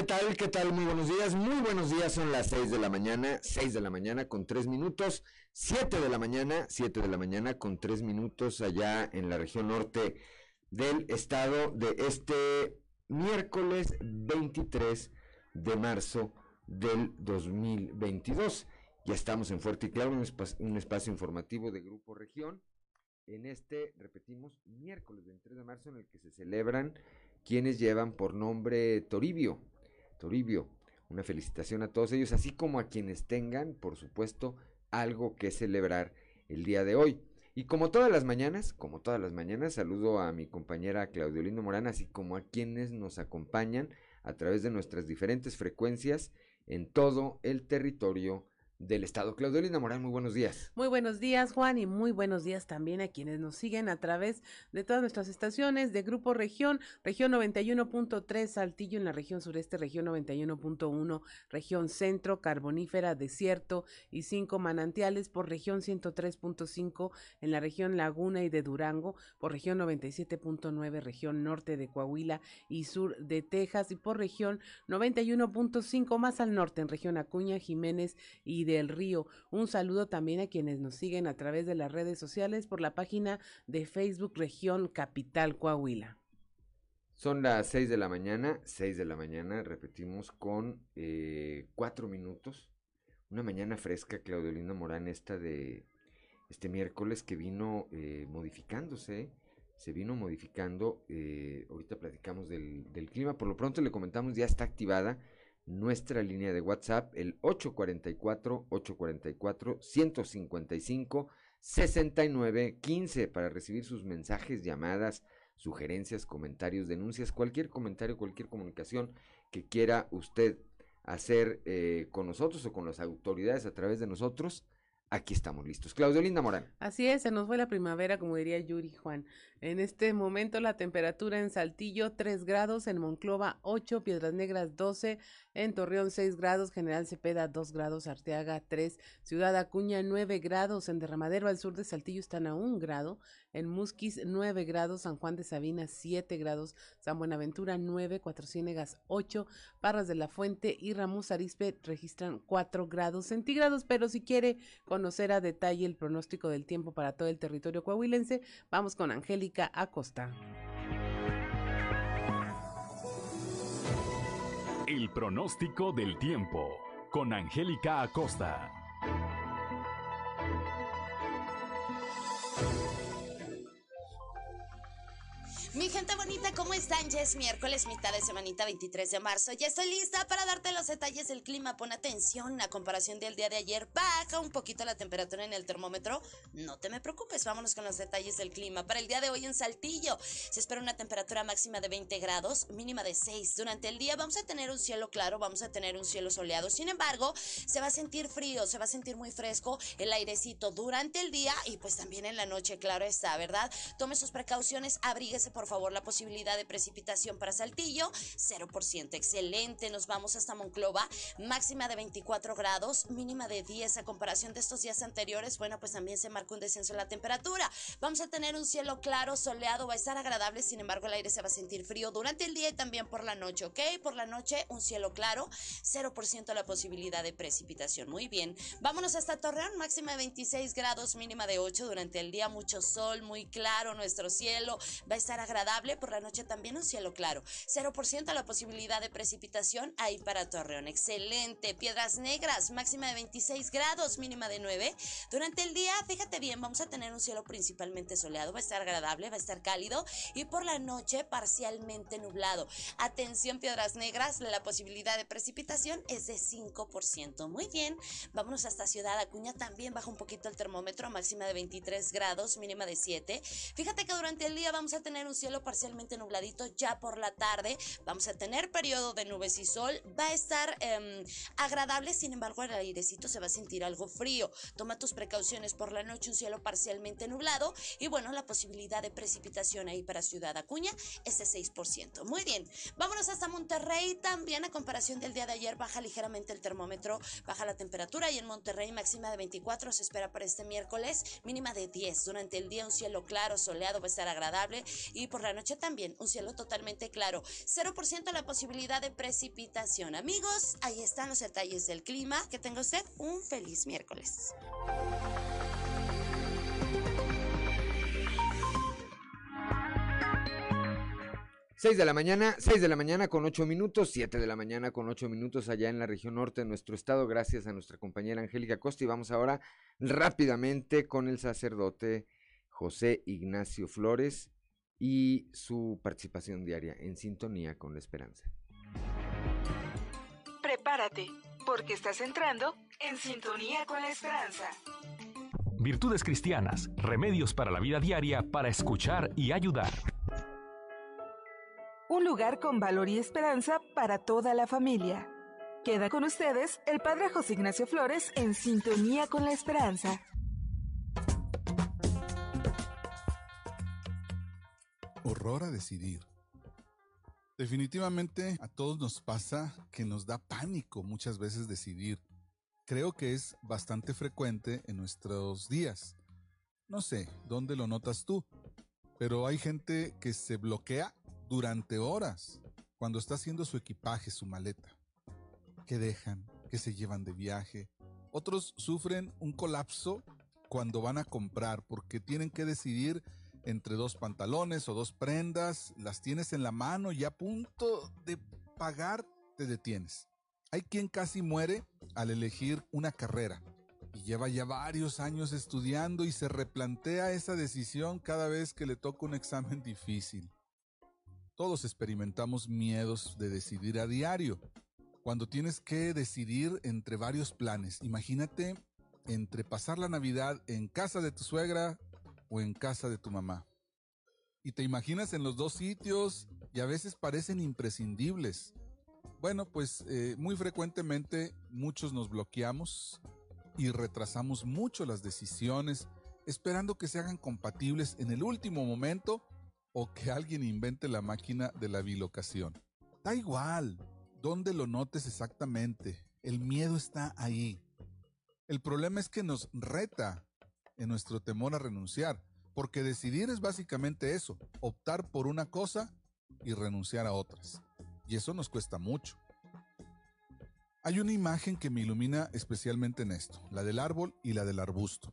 ¿Qué tal? ¿Qué tal? Muy buenos días. Muy buenos días. Son las 6 de la mañana, 6 de la mañana con 3 minutos, 7 de la mañana, 7 de la mañana con 3 minutos allá en la región norte del estado de este miércoles 23 de marzo del 2022. Ya estamos en Fuerte y Claro, un, un espacio informativo de Grupo Región. En este, repetimos, miércoles 23 de marzo en el que se celebran quienes llevan por nombre Toribio. Toribio, una felicitación a todos ellos, así como a quienes tengan, por supuesto, algo que celebrar el día de hoy. Y como todas las mañanas, como todas las mañanas, saludo a mi compañera Claudio Lindo Morán, así como a quienes nos acompañan a través de nuestras diferentes frecuencias en todo el territorio del Estado. Claudelina Morán, muy buenos días. Muy buenos días, Juan, y muy buenos días también a quienes nos siguen a través de todas nuestras estaciones de Grupo Región, región 91.3 Saltillo en la región sureste, región 91.1, región centro, carbonífera, desierto y cinco manantiales por región 103.5 en la región Laguna y de Durango, por región 97.9, región norte de Coahuila y sur de Texas y por región 91.5 más al norte en región Acuña, Jiménez y de del Río. Un saludo también a quienes nos siguen a través de las redes sociales por la página de Facebook Región Capital Coahuila. Son las 6 de la mañana, 6 de la mañana, repetimos con eh, cuatro minutos. Una mañana fresca, Claudelina Morán, esta de este miércoles que vino eh, modificándose, se vino modificando. Eh, ahorita platicamos del clima, por lo pronto le comentamos, ya está activada nuestra línea de WhatsApp, el 844-844-155-6915, para recibir sus mensajes, llamadas, sugerencias, comentarios, denuncias, cualquier comentario, cualquier comunicación que quiera usted hacer eh, con nosotros o con las autoridades a través de nosotros. Aquí estamos listos. Claudio Linda Morán. Así es, se nos fue la primavera, como diría Yuri Juan. En este momento la temperatura en Saltillo 3 grados, en Monclova 8, Piedras Negras 12, en Torreón 6 grados, General Cepeda 2 grados, Arteaga 3, Ciudad Acuña 9 grados, en Derramadero al sur de Saltillo están a 1 grado, en Musquis 9 grados, San Juan de Sabina 7 grados, San Buenaventura 9, Cuatro Ciénegas 8, Parras de la Fuente y Ramos Arispe registran 4 grados centígrados, pero si quiere conocer a detalle el pronóstico del tiempo para todo el territorio coahuilense, vamos con Angélica Acosta. El pronóstico del tiempo con Angélica Acosta. Mi gente bonita, ¿cómo están? Ya es miércoles, mitad de semanita 23 de marzo. Ya estoy lista para darte los detalles del clima. Pon atención, a comparación del día de ayer, baja un poquito la temperatura en el termómetro. No te me preocupes, vámonos con los detalles del clima. Para el día de hoy en Saltillo, se espera una temperatura máxima de 20 grados, mínima de 6. Durante el día vamos a tener un cielo claro, vamos a tener un cielo soleado. Sin embargo, se va a sentir frío, se va a sentir muy fresco el airecito durante el día y pues también en la noche, claro está, ¿verdad? Tome sus precauciones, abríguese por por favor la posibilidad de precipitación para Saltillo, 0%. Excelente, nos vamos hasta Monclova, máxima de 24 grados, mínima de 10 a comparación de estos días anteriores. Bueno, pues también se marca un descenso en la temperatura. Vamos a tener un cielo claro, soleado, va a estar agradable, sin embargo el aire se va a sentir frío durante el día y también por la noche, ¿ok? Por la noche un cielo claro, 0% la posibilidad de precipitación. Muy bien, vámonos hasta Torreón, máxima de 26 grados, mínima de 8 durante el día, mucho sol, muy claro nuestro cielo, va a estar agradable agradable, por la noche también un cielo claro. 0% la posibilidad de precipitación ahí para Torreón. Excelente. Piedras Negras, máxima de 26 grados, mínima de 9. Durante el día, fíjate bien, vamos a tener un cielo principalmente soleado, va a estar agradable, va a estar cálido y por la noche parcialmente nublado. Atención, Piedras Negras, la posibilidad de precipitación es de 5%. Muy bien, vámonos hasta Ciudad Acuña, también baja un poquito el termómetro, máxima de 23 grados, mínima de 7. Fíjate que durante el día vamos a tener un cielo parcialmente nubladito ya por la tarde. Vamos a tener periodo de nubes y sol. Va a estar em, agradable, sin embargo el airecito se va a sentir algo frío. Toma tus precauciones por la noche, un cielo parcialmente nublado y bueno, la posibilidad de precipitación ahí para Ciudad Acuña es de 6%. Muy bien, vámonos hasta Monterrey. También a comparación del día de ayer baja ligeramente el termómetro, baja la temperatura y en Monterrey máxima de 24 se espera para este miércoles, mínima de 10. Durante el día un cielo claro, soleado, va a estar agradable y por la noche también un cielo totalmente claro. 0% la posibilidad de precipitación. Amigos, ahí están los detalles del clima. Que tenga usted un feliz miércoles. 6 de la mañana, 6 de la mañana con 8 minutos, 7 de la mañana con 8 minutos allá en la región norte de nuestro estado, gracias a nuestra compañera Angélica Costa. Y vamos ahora rápidamente con el sacerdote José Ignacio Flores y su participación diaria en sintonía con la esperanza. Prepárate, porque estás entrando en sintonía con la esperanza. Virtudes cristianas, remedios para la vida diaria para escuchar y ayudar un lugar con valor y esperanza para toda la familia. Queda con ustedes el Padre José Ignacio Flores en sintonía con la esperanza. Horror a decidir. Definitivamente a todos nos pasa que nos da pánico muchas veces decidir. Creo que es bastante frecuente en nuestros días. No sé, ¿dónde lo notas tú? Pero hay gente que se bloquea durante horas cuando está haciendo su equipaje, su maleta. ¿Qué dejan? ¿Qué se llevan de viaje? Otros sufren un colapso cuando van a comprar porque tienen que decidir entre dos pantalones o dos prendas, las tienes en la mano y a punto de pagar te detienes. Hay quien casi muere al elegir una carrera y lleva ya varios años estudiando y se replantea esa decisión cada vez que le toca un examen difícil. Todos experimentamos miedos de decidir a diario. Cuando tienes que decidir entre varios planes, imagínate entre pasar la Navidad en casa de tu suegra o en casa de tu mamá. Y te imaginas en los dos sitios y a veces parecen imprescindibles. Bueno, pues eh, muy frecuentemente muchos nos bloqueamos y retrasamos mucho las decisiones esperando que se hagan compatibles en el último momento o que alguien invente la máquina de la bilocación. Da igual, dónde lo notes exactamente, el miedo está ahí. El problema es que nos reta en nuestro temor a renunciar, porque decidir es básicamente eso, optar por una cosa y renunciar a otras. Y eso nos cuesta mucho. Hay una imagen que me ilumina especialmente en esto, la del árbol y la del arbusto.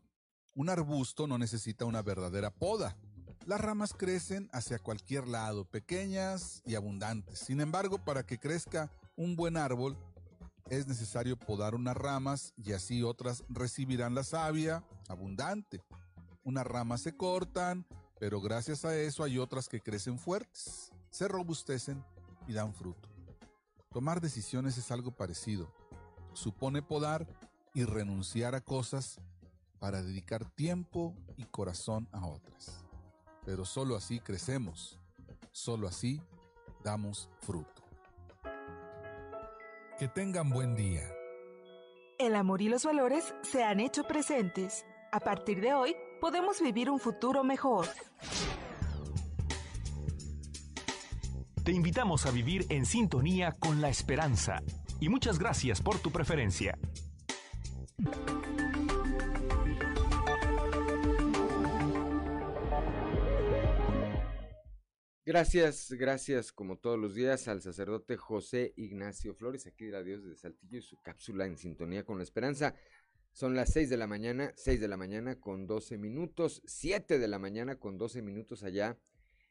Un arbusto no necesita una verdadera poda, las ramas crecen hacia cualquier lado, pequeñas y abundantes. Sin embargo, para que crezca un buen árbol, es necesario podar unas ramas y así otras recibirán la savia abundante. Unas ramas se cortan, pero gracias a eso hay otras que crecen fuertes, se robustecen y dan fruto. Tomar decisiones es algo parecido. Supone podar y renunciar a cosas para dedicar tiempo y corazón a otras pero solo así crecemos, solo así damos fruto. Que tengan buen día. El amor y los valores se han hecho presentes. A partir de hoy, podemos vivir un futuro mejor. Te invitamos a vivir en sintonía con la esperanza y muchas gracias por tu preferencia. Gracias, gracias como todos los días al sacerdote José Ignacio Flores, aquí de la Dios de Saltillo y su cápsula en sintonía con la esperanza. Son las 6 de la mañana, 6 de la mañana con 12 minutos, 7 de la mañana con 12 minutos allá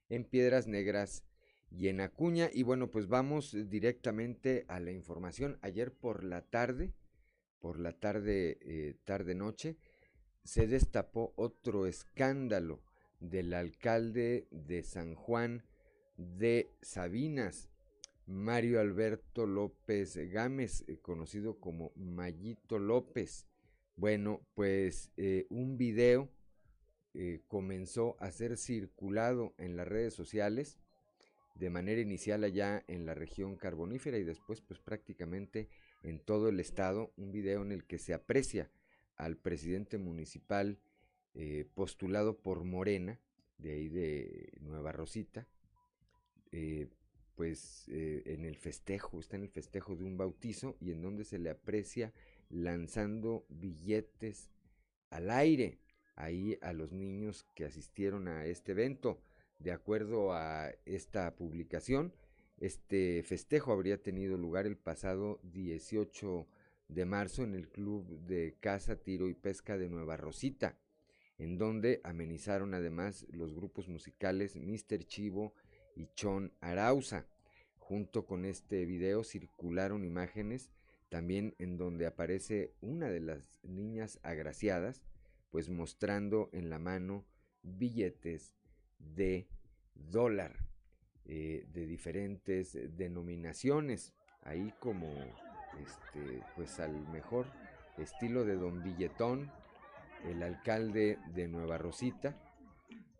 en Piedras Negras y en Acuña. Y bueno, pues vamos directamente a la información. Ayer por la tarde, por la tarde, eh, tarde-noche, se destapó otro escándalo del alcalde de San Juan de Sabinas, Mario Alberto López Gámez, eh, conocido como Mayito López. Bueno, pues eh, un video eh, comenzó a ser circulado en las redes sociales de manera inicial allá en la región carbonífera y después pues prácticamente en todo el estado, un video en el que se aprecia al presidente municipal eh, postulado por Morena, de ahí de Nueva Rosita, pues en el festejo, está en el festejo de un bautizo y en donde se le aprecia lanzando billetes al aire ahí a los niños que asistieron a este evento. De acuerdo a esta publicación, este festejo habría tenido lugar el pasado 18 de marzo en el Club de Caza, Tiro y Pesca de Nueva Rosita, en donde amenizaron además los grupos musicales Mr. Chivo y Chon Arauza. Junto con este video circularon imágenes también en donde aparece una de las niñas agraciadas, pues mostrando en la mano billetes de dólar eh, de diferentes denominaciones, ahí como este, pues al mejor estilo de Don Billetón, el alcalde de Nueva Rosita,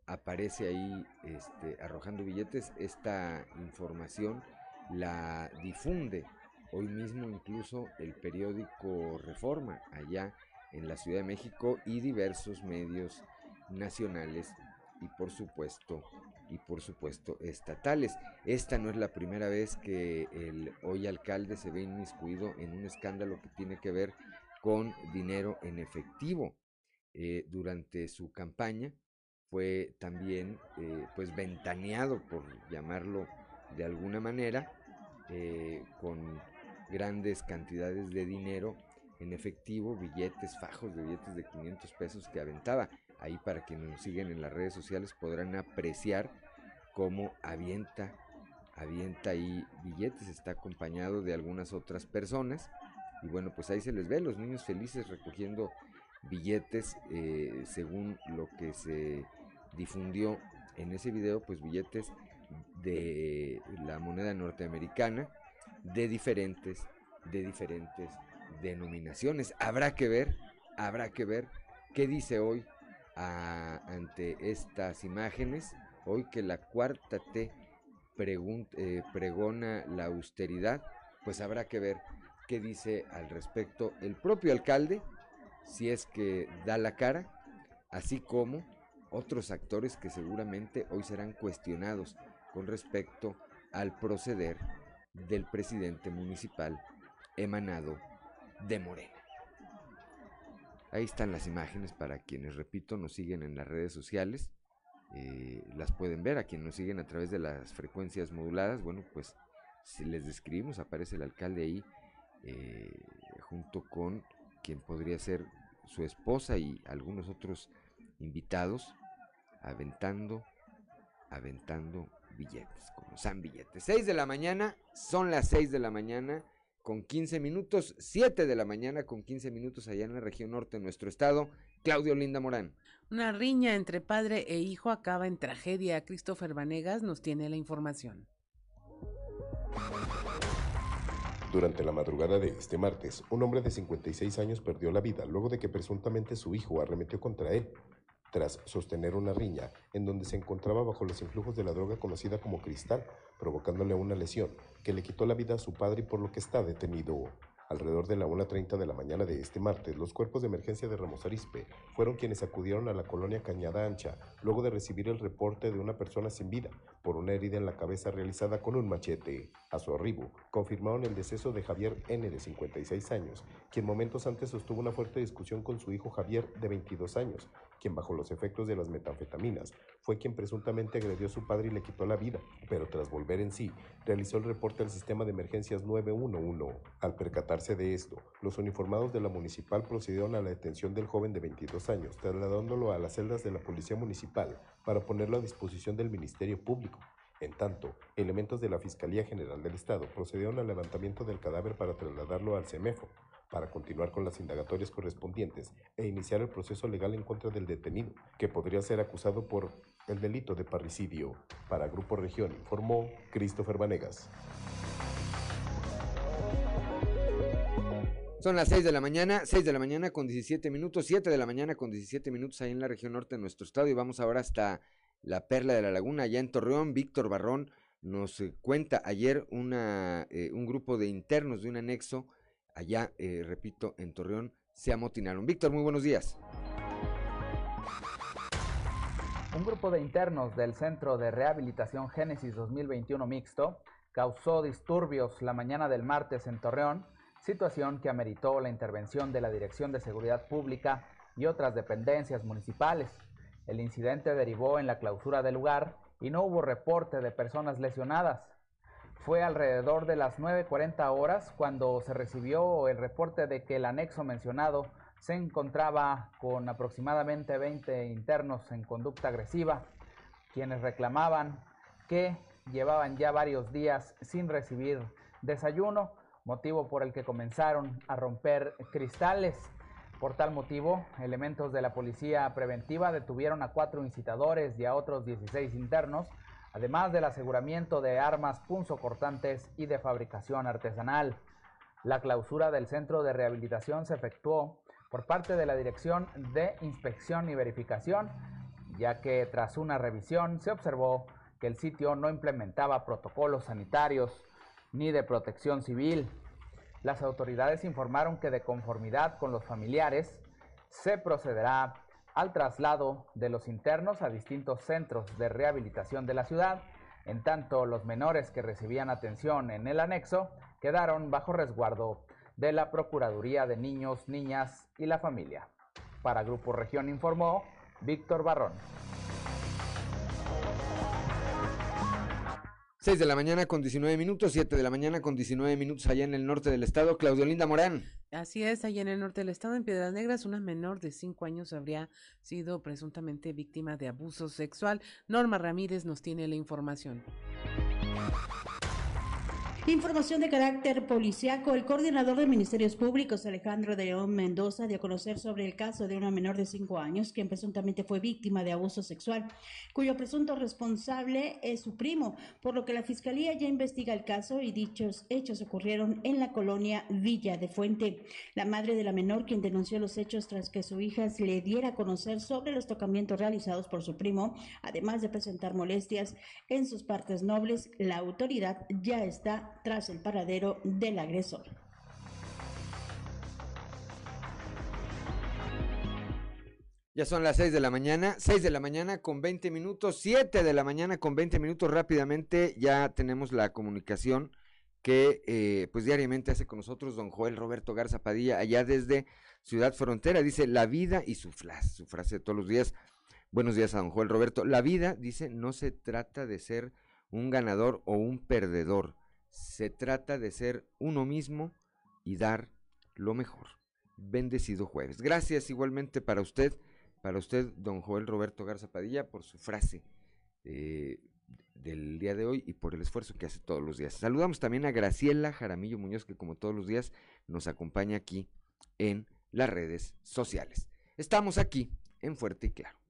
aparece ahí este, arrojando billetes. Esta información la difunde hoy mismo incluso el periódico Reforma allá en la Ciudad de México y diversos medios nacionales y por supuesto y por supuesto estatales. Esta no es la primera vez que el hoy alcalde se ve inmiscuido en un escándalo que tiene que ver con dinero en efectivo. Eh, durante su campaña fue también eh, pues ventaneado por llamarlo de alguna manera eh, con grandes cantidades de dinero en efectivo, billetes, fajos de billetes de 500 pesos que aventaba. Ahí para quienes nos siguen en las redes sociales podrán apreciar cómo avienta, avienta ahí billetes, está acompañado de algunas otras personas. Y bueno, pues ahí se les ve, los niños felices recogiendo billetes, eh, según lo que se difundió en ese video, pues billetes de la moneda norteamericana de diferentes, de diferentes denominaciones. Habrá que ver, habrá que ver qué dice hoy ante estas imágenes, hoy que la cuarta T eh, pregona la austeridad, pues habrá que ver qué dice al respecto el propio alcalde, si es que da la cara, así como otros actores que seguramente hoy serán cuestionados con respecto al proceder del presidente municipal emanado de Morena. Ahí están las imágenes para quienes, repito, nos siguen en las redes sociales. Eh, las pueden ver a quienes nos siguen a través de las frecuencias moduladas. Bueno, pues si les describimos, aparece el alcalde ahí eh, junto con quien podría ser su esposa y algunos otros invitados, aventando, aventando billetes, como son billetes. 6 de la mañana, son las 6 de la mañana con 15 minutos, 7 de la mañana con 15 minutos allá en la región norte de nuestro estado. Claudio Linda Morán. Una riña entre padre e hijo acaba en tragedia. Christopher Vanegas nos tiene la información. Durante la madrugada de este martes, un hombre de 56 años perdió la vida luego de que presuntamente su hijo arremetió contra él tras sostener una riña en donde se encontraba bajo los influjos de la droga conocida como cristal, provocándole una lesión que le quitó la vida a su padre y por lo que está detenido. Alrededor de la 1.30 de la mañana de este martes, los cuerpos de emergencia de Ramos Arispe fueron quienes acudieron a la colonia Cañada Ancha luego de recibir el reporte de una persona sin vida por una herida en la cabeza realizada con un machete. A su arribo, confirmaron el deceso de Javier N. de 56 años, quien momentos antes sostuvo una fuerte discusión con su hijo Javier de 22 años, quien bajo los efectos de las metanfetaminas fue quien presuntamente agredió a su padre y le quitó la vida, pero tras volver en sí, realizó el reporte al sistema de emergencias 911. Al percatarse de esto, los uniformados de la municipal procedieron a la detención del joven de 22 años, trasladándolo a las celdas de la policía municipal para ponerlo a disposición del Ministerio Público. En tanto, elementos de la Fiscalía General del Estado procedieron al levantamiento del cadáver para trasladarlo al CEMEFO, para continuar con las indagatorias correspondientes e iniciar el proceso legal en contra del detenido, que podría ser acusado por el delito de parricidio. Para Grupo Región informó Christopher Vanegas. Son las 6 de la mañana, 6 de la mañana con 17 minutos, 7 de la mañana con 17 minutos ahí en la región norte de nuestro estado y vamos ahora hasta la Perla de la Laguna, allá en Torreón. Víctor Barrón nos eh, cuenta ayer una, eh, un grupo de internos de un anexo allá, eh, repito, en Torreón, se amotinaron. Víctor, muy buenos días. Un grupo de internos del Centro de Rehabilitación Génesis 2021 mixto causó disturbios la mañana del martes en Torreón, situación que ameritó la intervención de la Dirección de Seguridad Pública y otras dependencias municipales. El incidente derivó en la clausura del lugar y no hubo reporte de personas lesionadas. Fue alrededor de las 9.40 horas cuando se recibió el reporte de que el anexo mencionado se encontraba con aproximadamente 20 internos en conducta agresiva, quienes reclamaban que llevaban ya varios días sin recibir desayuno, motivo por el que comenzaron a romper cristales. Por tal motivo, elementos de la policía preventiva detuvieron a cuatro incitadores y a otros 16 internos, además del aseguramiento de armas punzocortantes y de fabricación artesanal. La clausura del centro de rehabilitación se efectuó por parte de la Dirección de Inspección y Verificación, ya que tras una revisión se observó que el sitio no implementaba protocolos sanitarios ni de protección civil. Las autoridades informaron que de conformidad con los familiares se procederá al traslado de los internos a distintos centros de rehabilitación de la ciudad, en tanto los menores que recibían atención en el anexo quedaron bajo resguardo de la Procuraduría de Niños, Niñas y la Familia. Para Grupo Región informó Víctor Barrón. 6 de la mañana con 19 minutos, 7 de la mañana con 19 minutos allá en el norte del estado. Claudio Linda Morán. Así es, allá en el norte del estado, en Piedras Negras, una menor de 5 años habría sido presuntamente víctima de abuso sexual. Norma Ramírez nos tiene la información. Información de carácter policiaco. El coordinador de Ministerios Públicos, Alejandro de León Mendoza, dio a conocer sobre el caso de una menor de cinco años quien presuntamente fue víctima de abuso sexual, cuyo presunto responsable es su primo, por lo que la Fiscalía ya investiga el caso y dichos hechos ocurrieron en la colonia Villa de Fuente. La madre de la menor, quien denunció los hechos tras que su hija le diera a conocer sobre los tocamientos realizados por su primo, además de presentar molestias en sus partes nobles, la autoridad ya está tras el paradero del agresor. Ya son las 6 de la mañana, 6 de la mañana con 20 minutos, 7 de la mañana con 20 minutos rápidamente, ya tenemos la comunicación que eh, pues diariamente hace con nosotros don Joel Roberto Garza Padilla, allá desde Ciudad Frontera, dice la vida y su frase, su frase de todos los días. Buenos días a don Joel Roberto. La vida, dice, no se trata de ser un ganador o un perdedor, se trata de ser uno mismo y dar lo mejor. Bendecido jueves. Gracias igualmente para usted, para usted, don Joel Roberto Garza Padilla, por su frase eh, del día de hoy y por el esfuerzo que hace todos los días. Saludamos también a Graciela Jaramillo Muñoz, que como todos los días nos acompaña aquí en las redes sociales. Estamos aquí en Fuerte y Claro.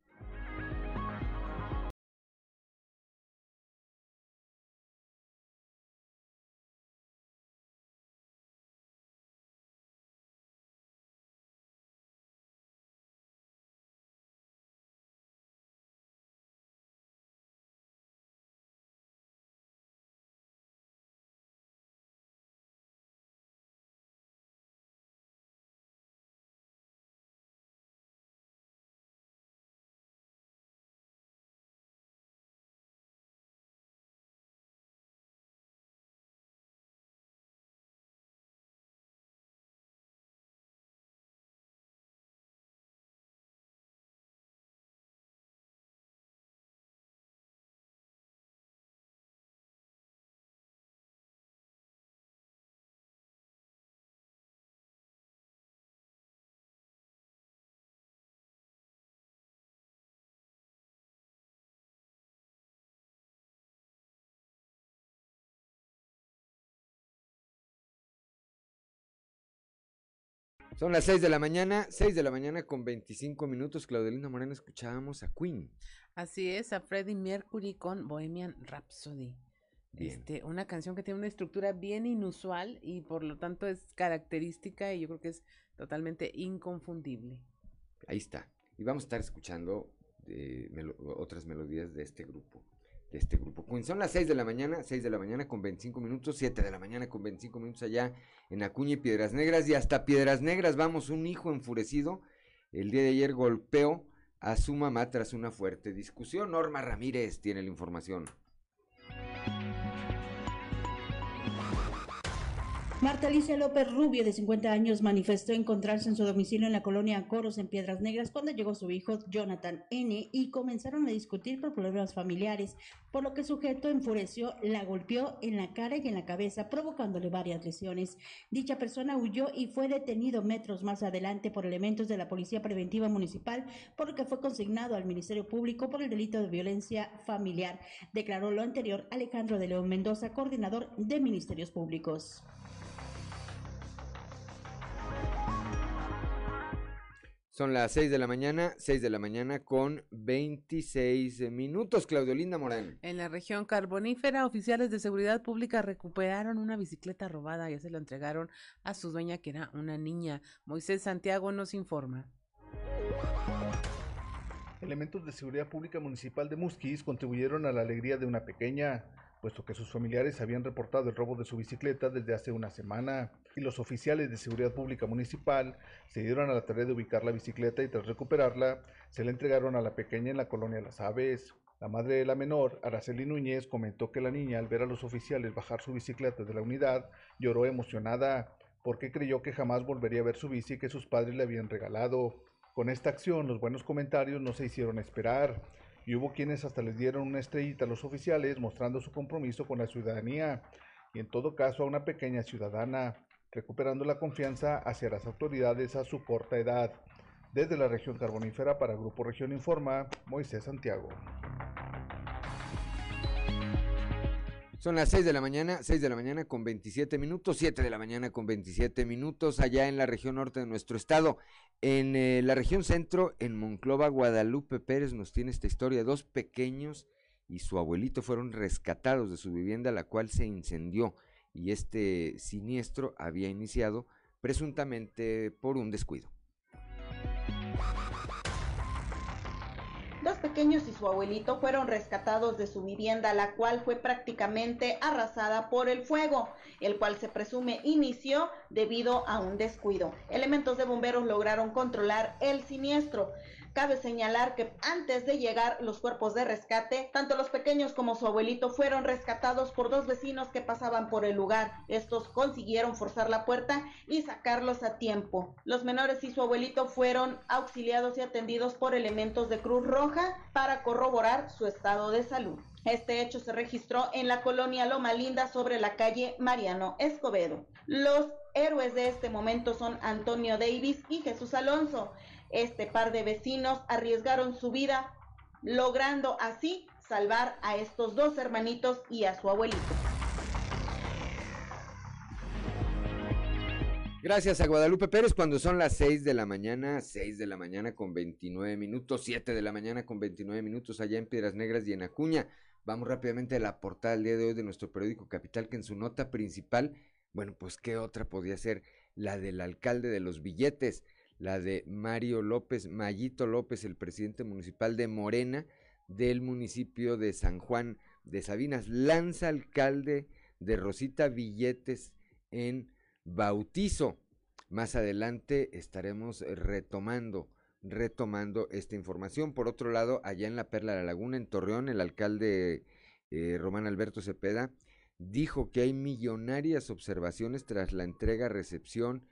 Son las 6 de la mañana, 6 de la mañana con 25 minutos. Claudelina Moreno, escuchábamos a Queen. Así es, a Freddie Mercury con Bohemian Rhapsody. Este, una canción que tiene una estructura bien inusual y por lo tanto es característica y yo creo que es totalmente inconfundible. Ahí está. Y vamos a estar escuchando eh, otras melodías de este grupo de este grupo. Son las 6 de la mañana, 6 de la mañana con 25 minutos, 7 de la mañana con 25 minutos allá en Acuña y Piedras Negras. Y hasta Piedras Negras vamos, un hijo enfurecido. El día de ayer golpeó a su mamá tras una fuerte discusión. Norma Ramírez tiene la información. Marta Alicia López Rubio, de 50 años, manifestó encontrarse en su domicilio en la colonia Coros, en Piedras Negras, cuando llegó su hijo Jonathan N. y comenzaron a discutir por problemas familiares, por lo que el sujeto enfureció, la golpeó en la cara y en la cabeza, provocándole varias lesiones. Dicha persona huyó y fue detenido metros más adelante por elementos de la Policía Preventiva Municipal, por lo que fue consignado al Ministerio Público por el delito de violencia familiar. Declaró lo anterior Alejandro de León Mendoza, coordinador de Ministerios Públicos. Son las 6 de la mañana, 6 de la mañana con 26 minutos. Claudio Linda Morán. En la región carbonífera, oficiales de seguridad pública recuperaron una bicicleta robada. Ya se la entregaron a su dueña, que era una niña. Moisés Santiago nos informa. Elementos de seguridad pública municipal de Musquis contribuyeron a la alegría de una pequeña puesto que sus familiares habían reportado el robo de su bicicleta desde hace una semana y los oficiales de seguridad pública municipal se dieron a la tarea de ubicar la bicicleta y tras recuperarla se la entregaron a la pequeña en la colonia Las Aves. La madre de la menor, Araceli Núñez, comentó que la niña al ver a los oficiales bajar su bicicleta de la unidad lloró emocionada porque creyó que jamás volvería a ver su bici que sus padres le habían regalado. Con esta acción los buenos comentarios no se hicieron esperar y hubo quienes hasta les dieron una estrellita a los oficiales mostrando su compromiso con la ciudadanía y en todo caso a una pequeña ciudadana, recuperando la confianza hacia las autoridades a su corta edad. Desde la región carbonífera para Grupo Región Informa, Moisés Santiago. Son las 6 de la mañana, 6 de la mañana con 27 minutos, 7 de la mañana con 27 minutos allá en la región norte de nuestro estado. En eh, la región centro, en Monclova, Guadalupe Pérez nos tiene esta historia. Dos pequeños y su abuelito fueron rescatados de su vivienda, la cual se incendió. Y este siniestro había iniciado presuntamente por un descuido. Dos pequeños y su abuelito fueron rescatados de su vivienda, la cual fue prácticamente arrasada por el fuego, el cual se presume inició debido a un descuido. Elementos de bomberos lograron controlar el siniestro. Cabe señalar que antes de llegar los cuerpos de rescate, tanto los pequeños como su abuelito fueron rescatados por dos vecinos que pasaban por el lugar. Estos consiguieron forzar la puerta y sacarlos a tiempo. Los menores y su abuelito fueron auxiliados y atendidos por elementos de Cruz Roja para corroborar su estado de salud. Este hecho se registró en la colonia Loma Linda sobre la calle Mariano Escobedo. Los héroes de este momento son Antonio Davis y Jesús Alonso. Este par de vecinos arriesgaron su vida, logrando así salvar a estos dos hermanitos y a su abuelito. Gracias a Guadalupe Pérez cuando son las 6 de la mañana, 6 de la mañana con 29 minutos, 7 de la mañana con 29 minutos allá en Piedras Negras y en Acuña. Vamos rápidamente a la portada del día de hoy de nuestro periódico Capital que en su nota principal, bueno, pues qué otra podía ser la del alcalde de los billetes la de Mario López, Mayito López, el presidente municipal de Morena del municipio de San Juan de Sabinas, lanza alcalde de Rosita Billetes en bautizo. Más adelante estaremos retomando, retomando esta información. Por otro lado, allá en la Perla de la Laguna, en Torreón, el alcalde eh, Román Alberto Cepeda dijo que hay millonarias observaciones tras la entrega-recepción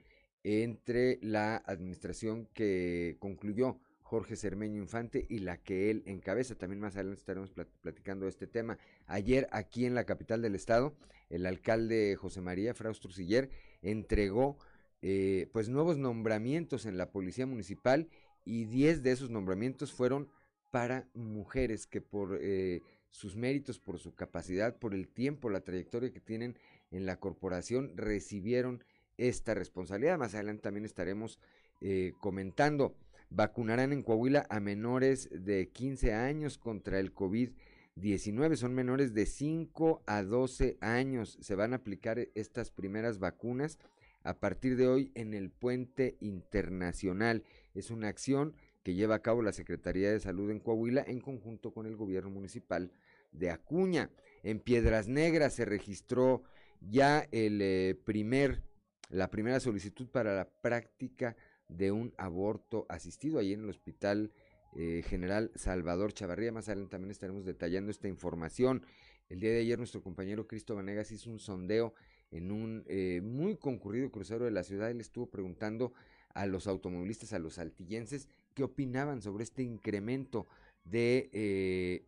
entre la administración que concluyó Jorge Cermeño Infante y la que él encabeza. También más adelante estaremos platicando este tema. Ayer aquí en la capital del estado, el alcalde José María Fraustro Siller entregó eh, pues nuevos nombramientos en la policía municipal y 10 de esos nombramientos fueron para mujeres que por eh, sus méritos, por su capacidad, por el tiempo, la trayectoria que tienen en la corporación, recibieron esta responsabilidad. Más adelante también estaremos eh, comentando. Vacunarán en Coahuila a menores de 15 años contra el COVID-19. Son menores de 5 a 12 años. Se van a aplicar estas primeras vacunas a partir de hoy en el puente internacional. Es una acción que lleva a cabo la Secretaría de Salud en Coahuila en conjunto con el gobierno municipal de Acuña. En Piedras Negras se registró ya el eh, primer la primera solicitud para la práctica de un aborto asistido ahí en el Hospital eh, General Salvador Chavarría. Más adelante también estaremos detallando esta información. El día de ayer nuestro compañero Cristo Vanegas hizo un sondeo en un eh, muy concurrido crucero de la ciudad. Él estuvo preguntando a los automovilistas, a los altillenses, qué opinaban sobre este incremento de eh,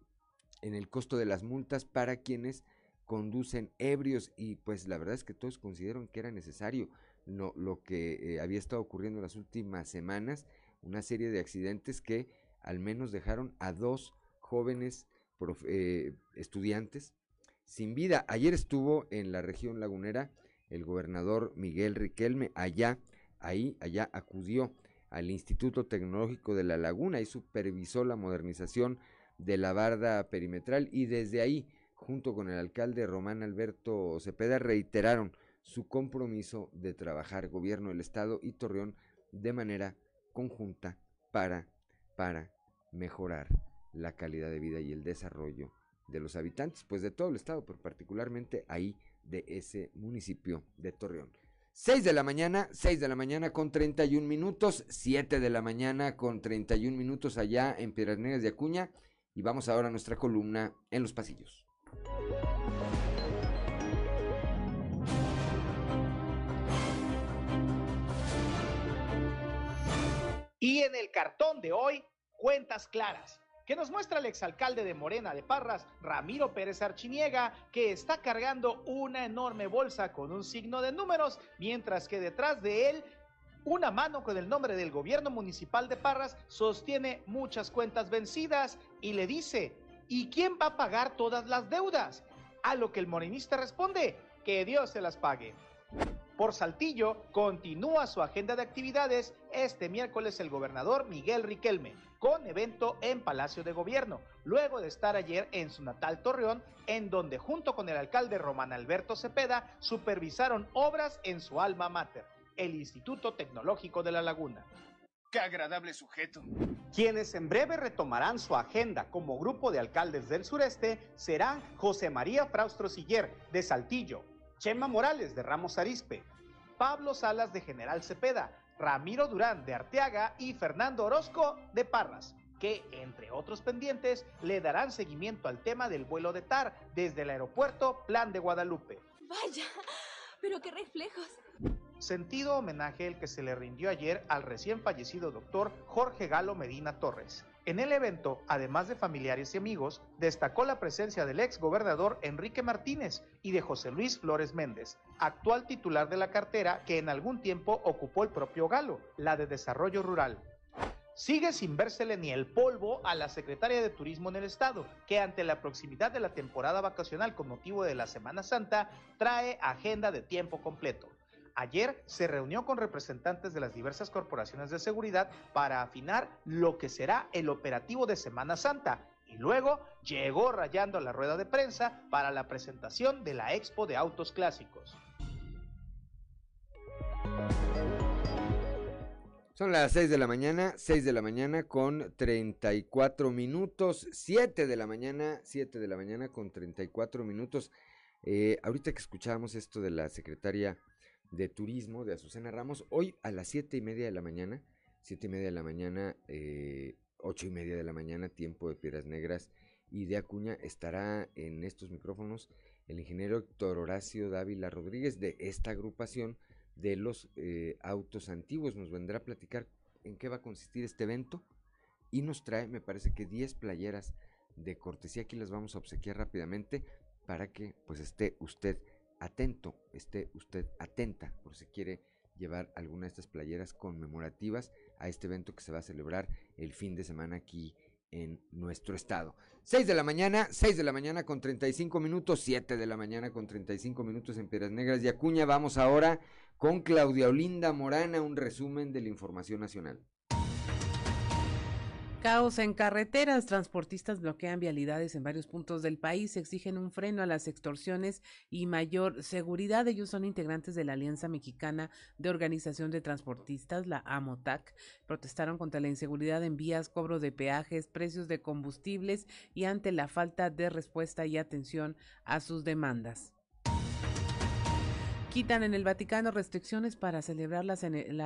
en el costo de las multas para quienes conducen ebrios y pues la verdad es que todos consideraron que era necesario no, lo que eh, había estado ocurriendo en las últimas semanas, una serie de accidentes que al menos dejaron a dos jóvenes eh, estudiantes sin vida. Ayer estuvo en la región lagunera el gobernador Miguel Riquelme, allá, ahí, allá acudió al Instituto Tecnológico de La Laguna y supervisó la modernización de la barda perimetral y desde ahí, junto con el alcalde Román Alberto Cepeda, reiteraron su compromiso de trabajar gobierno del estado y Torreón de manera conjunta para, para mejorar la calidad de vida y el desarrollo de los habitantes, pues de todo el estado, pero particularmente ahí de ese municipio de Torreón. 6 de la mañana, 6 de la mañana con 31 minutos, 7 de la mañana con 31 minutos allá en Piedras Negras de Acuña y vamos ahora a nuestra columna en los pasillos. Y en el cartón de hoy, cuentas claras que nos muestra el exalcalde de Morena de Parras, Ramiro Pérez Archiniega, que está cargando una enorme bolsa con un signo de números, mientras que detrás de él una mano con el nombre del gobierno municipal de Parras sostiene muchas cuentas vencidas y le dice, ¿y quién va a pagar todas las deudas? A lo que el morenista responde, que Dios se las pague. Por Saltillo, continúa su agenda de actividades este miércoles el gobernador Miguel Riquelme, con evento en Palacio de Gobierno, luego de estar ayer en su natal Torreón, en donde junto con el alcalde Román Alberto Cepeda supervisaron obras en su alma mater el Instituto Tecnológico de la Laguna. ¡Qué agradable sujeto! Quienes en breve retomarán su agenda como grupo de alcaldes del sureste serán José María Fraustro Siller, de Saltillo, Chema Morales, de Ramos Arispe, Pablo Salas, de General Cepeda, Ramiro Durán, de Arteaga y Fernando Orozco, de Parras que, entre otros pendientes, le darán seguimiento al tema del vuelo de TAR desde el aeropuerto Plan de Guadalupe. Vaya, pero qué reflejos. Sentido homenaje el que se le rindió ayer al recién fallecido doctor Jorge Galo Medina Torres. En el evento, además de familiares y amigos, destacó la presencia del ex gobernador Enrique Martínez y de José Luis Flores Méndez, actual titular de la cartera que en algún tiempo ocupó el propio Galo, la de Desarrollo Rural. Sigue sin vérsele ni el polvo a la secretaria de Turismo en el Estado, que ante la proximidad de la temporada vacacional con motivo de la Semana Santa, trae agenda de tiempo completo. Ayer se reunió con representantes de las diversas corporaciones de seguridad para afinar lo que será el operativo de Semana Santa y luego llegó rayando la rueda de prensa para la presentación de la Expo de Autos Clásicos. Son las 6 de la mañana, 6 de la mañana con 34 minutos, 7 de la mañana, 7 de la mañana con 34 minutos. Eh, ahorita que escuchábamos esto de la secretaria de Turismo de Azucena Ramos. Hoy a las siete y media de la mañana, siete y media de la mañana, eh, ocho y media de la mañana, tiempo de Piedras Negras y de Acuña, estará en estos micrófonos el ingeniero Héctor Horacio Dávila Rodríguez de esta agrupación de los eh, autos antiguos. Nos vendrá a platicar en qué va a consistir este evento y nos trae, me parece que 10 playeras de cortesía. Aquí las vamos a obsequiar rápidamente para que pues esté usted atento, esté usted atenta por si quiere llevar alguna de estas playeras conmemorativas a este evento que se va a celebrar el fin de semana aquí en nuestro estado. 6 de la mañana, 6 de la mañana con 35 minutos, 7 de la mañana con 35 minutos en Piedras Negras y Acuña. Vamos ahora con Claudia Olinda Morana, un resumen de la información nacional. Caos en carreteras, transportistas bloquean vialidades en varios puntos del país, exigen un freno a las extorsiones y mayor seguridad. Ellos son integrantes de la Alianza Mexicana de Organización de Transportistas, la AMOTAC. Protestaron contra la inseguridad en vías, cobro de peajes, precios de combustibles y ante la falta de respuesta y atención a sus demandas. Quitan en el Vaticano restricciones para celebrar la,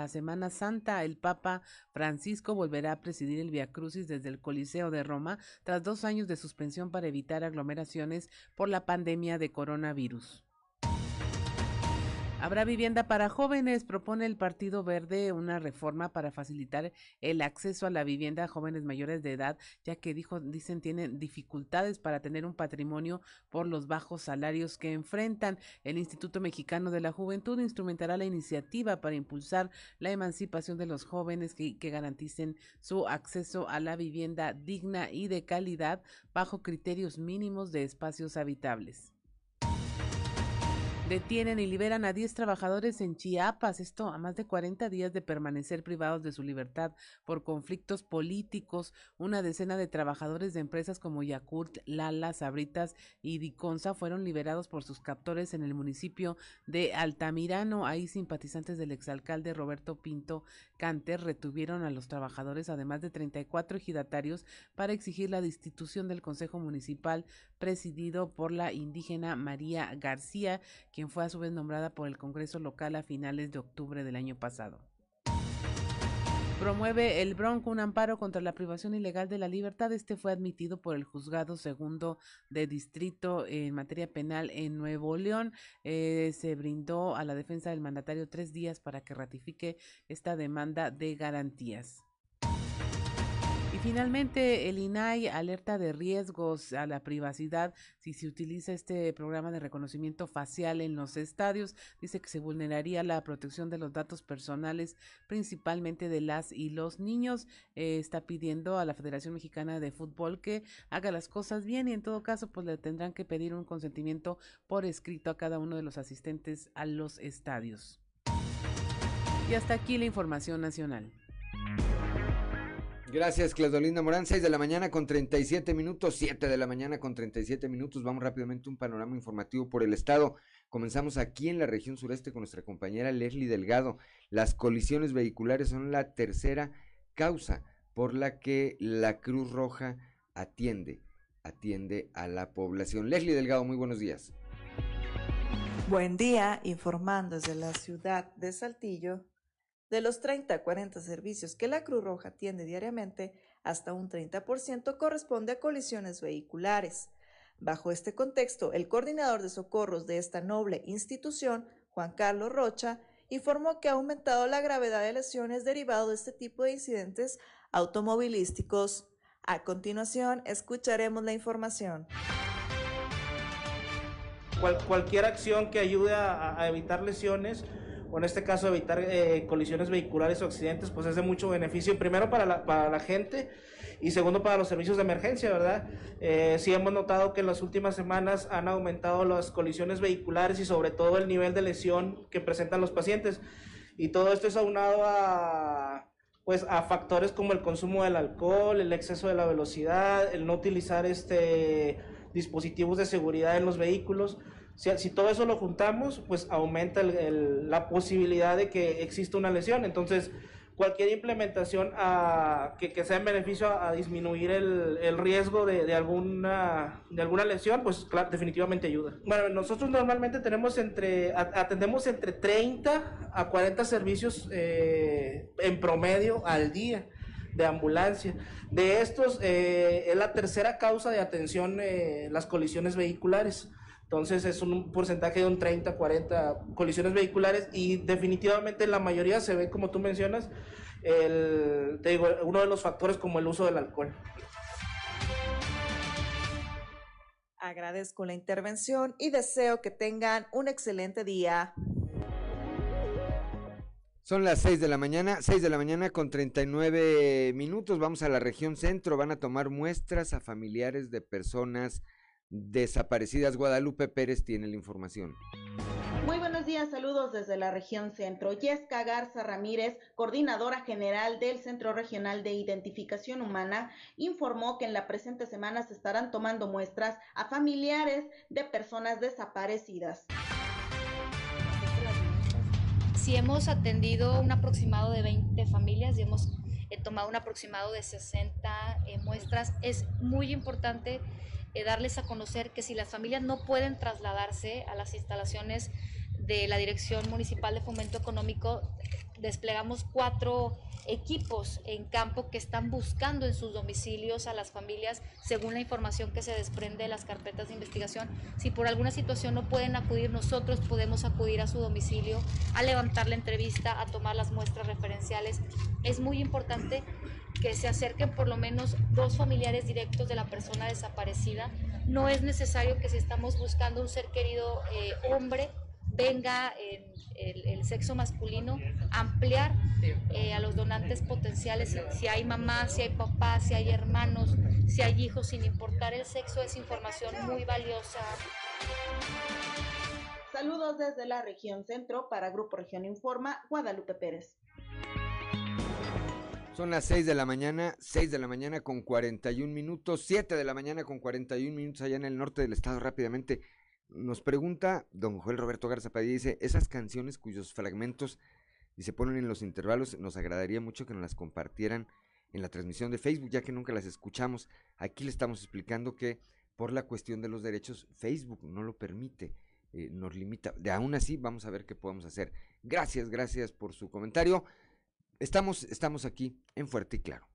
Semana Santa. El Papa Francisco volverá a presidir el Via Crucis desde el Coliseo de Roma tras dos años de suspensión para evitar aglomeraciones por la pandemia de coronavirus. Habrá vivienda para jóvenes. Propone el Partido Verde una reforma para facilitar el acceso a la vivienda a jóvenes mayores de edad, ya que dijo, dicen tienen dificultades para tener un patrimonio por los bajos salarios que enfrentan. El Instituto Mexicano de la Juventud instrumentará la iniciativa para impulsar la emancipación de los jóvenes que, que garanticen su acceso a la vivienda digna y de calidad bajo criterios mínimos de espacios habitables. Detienen y liberan a 10 trabajadores en Chiapas, esto a más de 40 días de permanecer privados de su libertad por conflictos políticos. Una decena de trabajadores de empresas como Yakult, Lala, Sabritas y Diconsa fueron liberados por sus captores en el municipio de Altamirano. Ahí simpatizantes del exalcalde Roberto Pinto Canter retuvieron a los trabajadores, además de 34 ejidatarios, para exigir la destitución del Consejo Municipal presidido por la indígena María García, quien fue a su vez nombrada por el Congreso local a finales de octubre del año pasado. Promueve el Bronco un amparo contra la privación ilegal de la libertad. Este fue admitido por el juzgado segundo de distrito en materia penal en Nuevo León. Eh, se brindó a la defensa del mandatario tres días para que ratifique esta demanda de garantías. Finalmente, el INAI alerta de riesgos a la privacidad si se utiliza este programa de reconocimiento facial en los estadios. Dice que se vulneraría la protección de los datos personales, principalmente de las y los niños. Eh, está pidiendo a la Federación Mexicana de Fútbol que haga las cosas bien y en todo caso, pues le tendrán que pedir un consentimiento por escrito a cada uno de los asistentes a los estadios. Y hasta aquí la información nacional. Gracias, Claudolinda Morán. 6 de la mañana con 37 minutos, 7 de la mañana con 37 minutos. Vamos rápidamente a un panorama informativo por el estado. Comenzamos aquí en la región sureste con nuestra compañera Leslie Delgado. Las colisiones vehiculares son la tercera causa por la que la Cruz Roja atiende, atiende a la población. Leslie Delgado, muy buenos días. Buen día, informando desde la ciudad de Saltillo. De los 30 a 40 servicios que la Cruz Roja atiende diariamente, hasta un 30% corresponde a colisiones vehiculares. Bajo este contexto, el coordinador de socorros de esta noble institución, Juan Carlos Rocha, informó que ha aumentado la gravedad de lesiones derivado de este tipo de incidentes automovilísticos. A continuación, escucharemos la información. cualquier acción que ayude a evitar lesiones o en este caso evitar eh, colisiones vehiculares o accidentes, pues es de mucho beneficio, primero para la, para la gente y segundo para los servicios de emergencia, ¿verdad? Eh, sí hemos notado que en las últimas semanas han aumentado las colisiones vehiculares y sobre todo el nivel de lesión que presentan los pacientes. Y todo esto es aunado a pues a factores como el consumo del alcohol, el exceso de la velocidad, el no utilizar este dispositivos de seguridad en los vehículos. Si, todo eso lo juntamos, pues aumenta la posibilidad de que exista una lesión. Entonces, cualquier implementación a, que, sea en beneficio a, disminuir el, riesgo de, alguna, de alguna lesión, pues definitivamente ayuda. Bueno, nosotros normalmente tenemos entre, atendemos entre 30 a 40 servicios eh, en promedio al día de ambulancia. De estos, eh, es la tercera causa de atención eh, las colisiones vehiculares. Entonces es un porcentaje de un 30, 40 colisiones vehiculares y definitivamente la mayoría se ve, como tú mencionas, el, te digo, uno de los factores como el uso del alcohol. Agradezco la intervención y deseo que tengan un excelente día. Son las 6 de la mañana, 6 de la mañana con 39 minutos. Vamos a la región centro. Van a tomar muestras a familiares de personas desaparecidas. Guadalupe Pérez tiene la información. Muy buenos días, saludos desde la región centro. Yesca Garza Ramírez, coordinadora general del Centro Regional de Identificación Humana, informó que en la presente semana se estarán tomando muestras a familiares de personas desaparecidas. Si hemos atendido un aproximado de 20 familias y hemos eh, tomado un aproximado de 60 eh, muestras, es muy importante eh, darles a conocer que si las familias no pueden trasladarse a las instalaciones de la Dirección Municipal de Fomento Económico desplegamos cuatro equipos en campo que están buscando en sus domicilios a las familias según la información que se desprende de las carpetas de investigación. Si por alguna situación no pueden acudir, nosotros podemos acudir a su domicilio a levantar la entrevista, a tomar las muestras referenciales. Es muy importante que se acerquen por lo menos dos familiares directos de la persona desaparecida. No es necesario que si estamos buscando un ser querido eh, hombre, venga en el, el, sexo masculino, ampliar eh, a los donantes potenciales, si hay mamá, si hay papá, si hay hermanos, si hay hijos, sin importar el sexo, es información muy valiosa. Saludos desde la región centro para Grupo Región Informa, Guadalupe Pérez. Son las 6 de la mañana, 6 de la mañana con 41 minutos, 7 de la mañana con 41 minutos allá en el norte del estado rápidamente. Nos pregunta don Joel Roberto Garza Padilla, dice, esas canciones cuyos fragmentos y se ponen en los intervalos, nos agradaría mucho que nos las compartieran en la transmisión de Facebook, ya que nunca las escuchamos. Aquí le estamos explicando que por la cuestión de los derechos, Facebook no lo permite, eh, nos limita. De aún así, vamos a ver qué podemos hacer. Gracias, gracias por su comentario. Estamos, estamos aquí en Fuerte y Claro.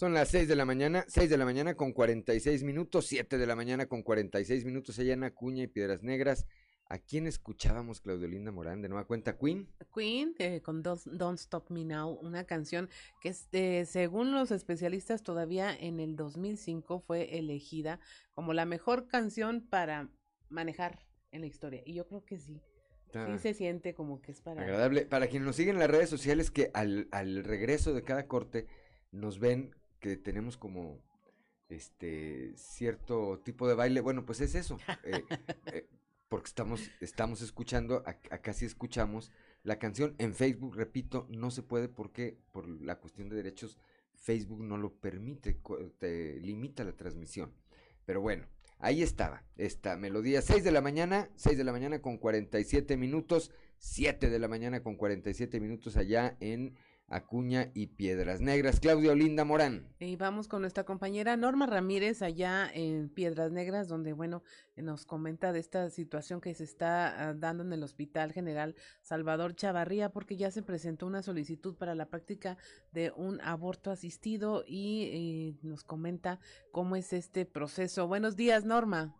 Son las 6 de la mañana, 6 de la mañana con 46 minutos, 7 de la mañana con 46 minutos allá en Acuña y Piedras Negras. ¿A quién escuchábamos, Claudio Linda Morán? De nueva cuenta, Queen. Queen, eh, con Don't, Don't, Stop Me Now, una canción que es, eh, según los especialistas todavía en el 2005 fue elegida como la mejor canción para manejar en la historia. Y yo creo que sí. Sí se siente como que es para... Agradable. Para quienes nos siguen en las redes sociales, que al, al regreso de cada corte nos ven que tenemos como este cierto tipo de baile, bueno, pues es eso, eh, eh, porque estamos, estamos escuchando, acá sí escuchamos la canción en Facebook, repito, no se puede porque por la cuestión de derechos Facebook no lo permite, te limita la transmisión. Pero bueno, ahí estaba, esta melodía, 6 de la mañana, 6 de la mañana con 47 minutos, 7 de la mañana con 47 minutos allá en Acuña y Piedras Negras. Claudia Olinda Morán. Y vamos con nuestra compañera Norma Ramírez allá en Piedras Negras, donde, bueno, nos comenta de esta situación que se está ah, dando en el Hospital General Salvador Chavarría, porque ya se presentó una solicitud para la práctica de un aborto asistido y nos comenta cómo es este proceso. Buenos días, Norma.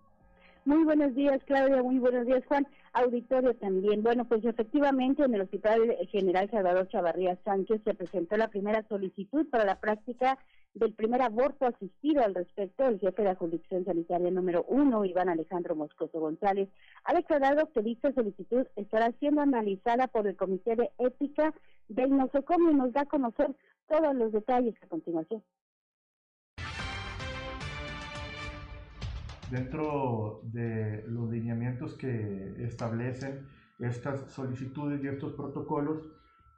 Muy buenos días, Claudia. Muy buenos días, Juan. Auditorio también. Bueno, pues efectivamente en el Hospital General Salvador Chavarría Sánchez se presentó la primera solicitud para la práctica del primer aborto asistido al respecto. El jefe de la jurisdicción sanitaria número uno, Iván Alejandro Moscoso González, ha declarado que dicha solicitud estará siendo analizada por el Comité de Ética del Nosocomio y nos da a conocer todos los detalles a continuación. Dentro de los lineamientos que establecen estas solicitudes y estos protocolos,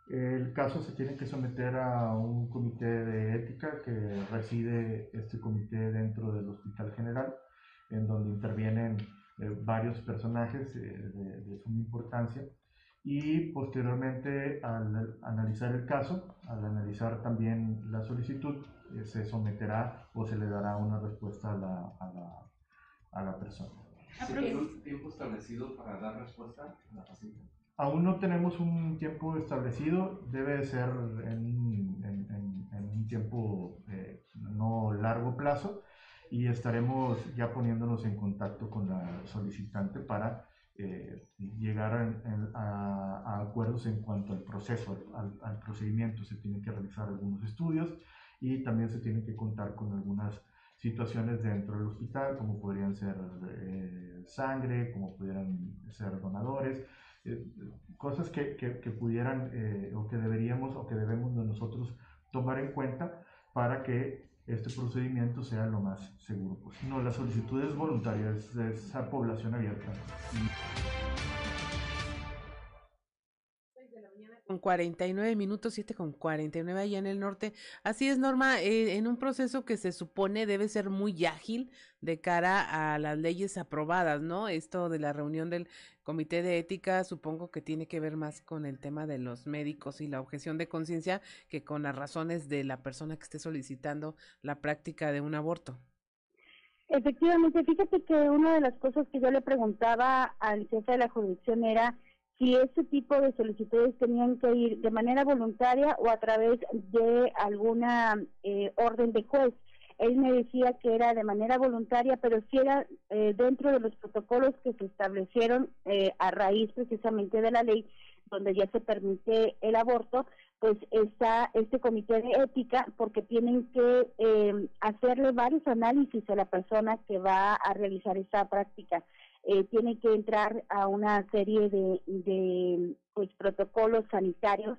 el caso se tiene que someter a un comité de ética que reside este comité dentro del Hospital General, en donde intervienen eh, varios personajes eh, de, suma importancia. Y posteriormente, al analizar el caso, al analizar también la solicitud, eh, se someterá o se le dará una respuesta a la a la persona. ¿Tiene un tiempo establecido para dar respuesta a la paciente? Aún no tenemos un tiempo establecido, debe ser en, en, en, un tiempo eh, no largo plazo y estaremos ya poniéndonos en contacto con la solicitante para eh, llegar a, a, acuerdos en cuanto al proceso, al, al, procedimiento. Se tienen que realizar algunos estudios y también se tiene que contar con algunas situaciones dentro del hospital, como podrían ser eh, sangre, como pudieran ser donadores, eh, cosas que, que, que pudieran eh, o que deberíamos o que debemos de nosotros tomar en cuenta para que este procedimiento sea lo más seguro posible. No, la solicitud es voluntaria, es, es población abierta. Con 49 minutos, 7 con 49 allá en el norte. Así es, Norma, eh, en un proceso que se supone debe ser muy ágil de cara a las leyes aprobadas, ¿no? Esto de la reunión del Comité de Ética supongo que tiene que ver más con el tema de los médicos y la objeción de conciencia que con las razones de la persona que esté solicitando la práctica de un aborto. Efectivamente, fíjate que una de las cosas que yo le preguntaba al jefe de la jurisdicción era si ese tipo de solicitudes tenían que ir de manera voluntaria o a través de alguna eh, orden de juez. Él me decía que era de manera voluntaria, pero si era eh, dentro de los protocolos que se establecieron eh, a raíz precisamente de la ley donde ya se permite el aborto, pues está este comité de ética porque tienen que eh, hacerle varios análisis a la persona que va a realizar esta práctica eh, tiene que entrar a una serie de, de pues, protocolos sanitarios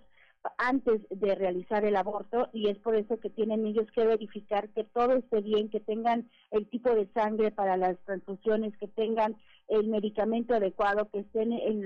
antes de realizar el aborto y es por eso que tienen ellos que verificar que todo esté bien, que tengan el tipo de sangre para las transfusiones, que tengan el medicamento adecuado, que estén en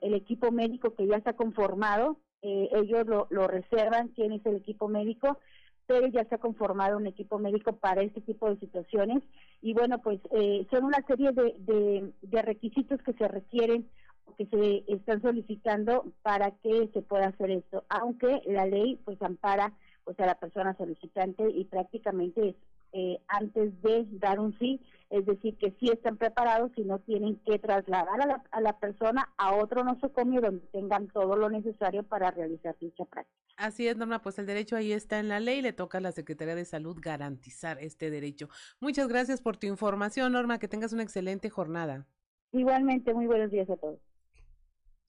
el equipo médico que ya está conformado, eh, ellos lo, lo reservan, quién es el equipo médico pero ya se ha conformado un equipo médico para este tipo de situaciones. Y bueno, pues eh, son una serie de, de, requisitos que se requieren o que se están solicitando para que se pueda hacer esto, aunque la ley pues ampara pues a la persona solicitante y prácticamente es eh, antes de dar un sí, es decir, que sí están preparados y no tienen que trasladar a la, a la persona a otro nosocomio donde tengan todo lo necesario para realizar dicha práctica. Así es, Norma, pues el derecho ahí está en la ley, le toca a la Secretaría de Salud garantizar este derecho. Muchas gracias por tu información, Norma, que tengas una excelente jornada. Igualmente, muy buenos días a todos.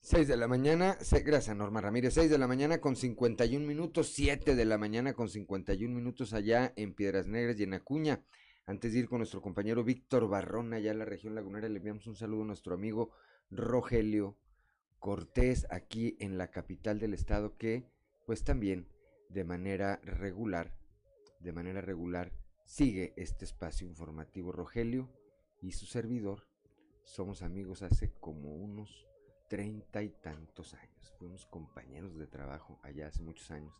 6 de la mañana, gracias Norma Ramírez, 6 de la mañana con 51 minutos, 7 de la mañana con 51 minutos allá en Piedras Negras y en Acuña. Antes de ir con nuestro compañero Víctor Barrón allá en la región lagunera, le enviamos un saludo a nuestro amigo Rogelio Cortés aquí en la capital del estado que pues también de manera regular, de manera regular sigue este espacio informativo Rogelio y su servidor. Somos amigos hace como unos treinta y tantos años. Fuimos compañeros de trabajo allá hace muchos años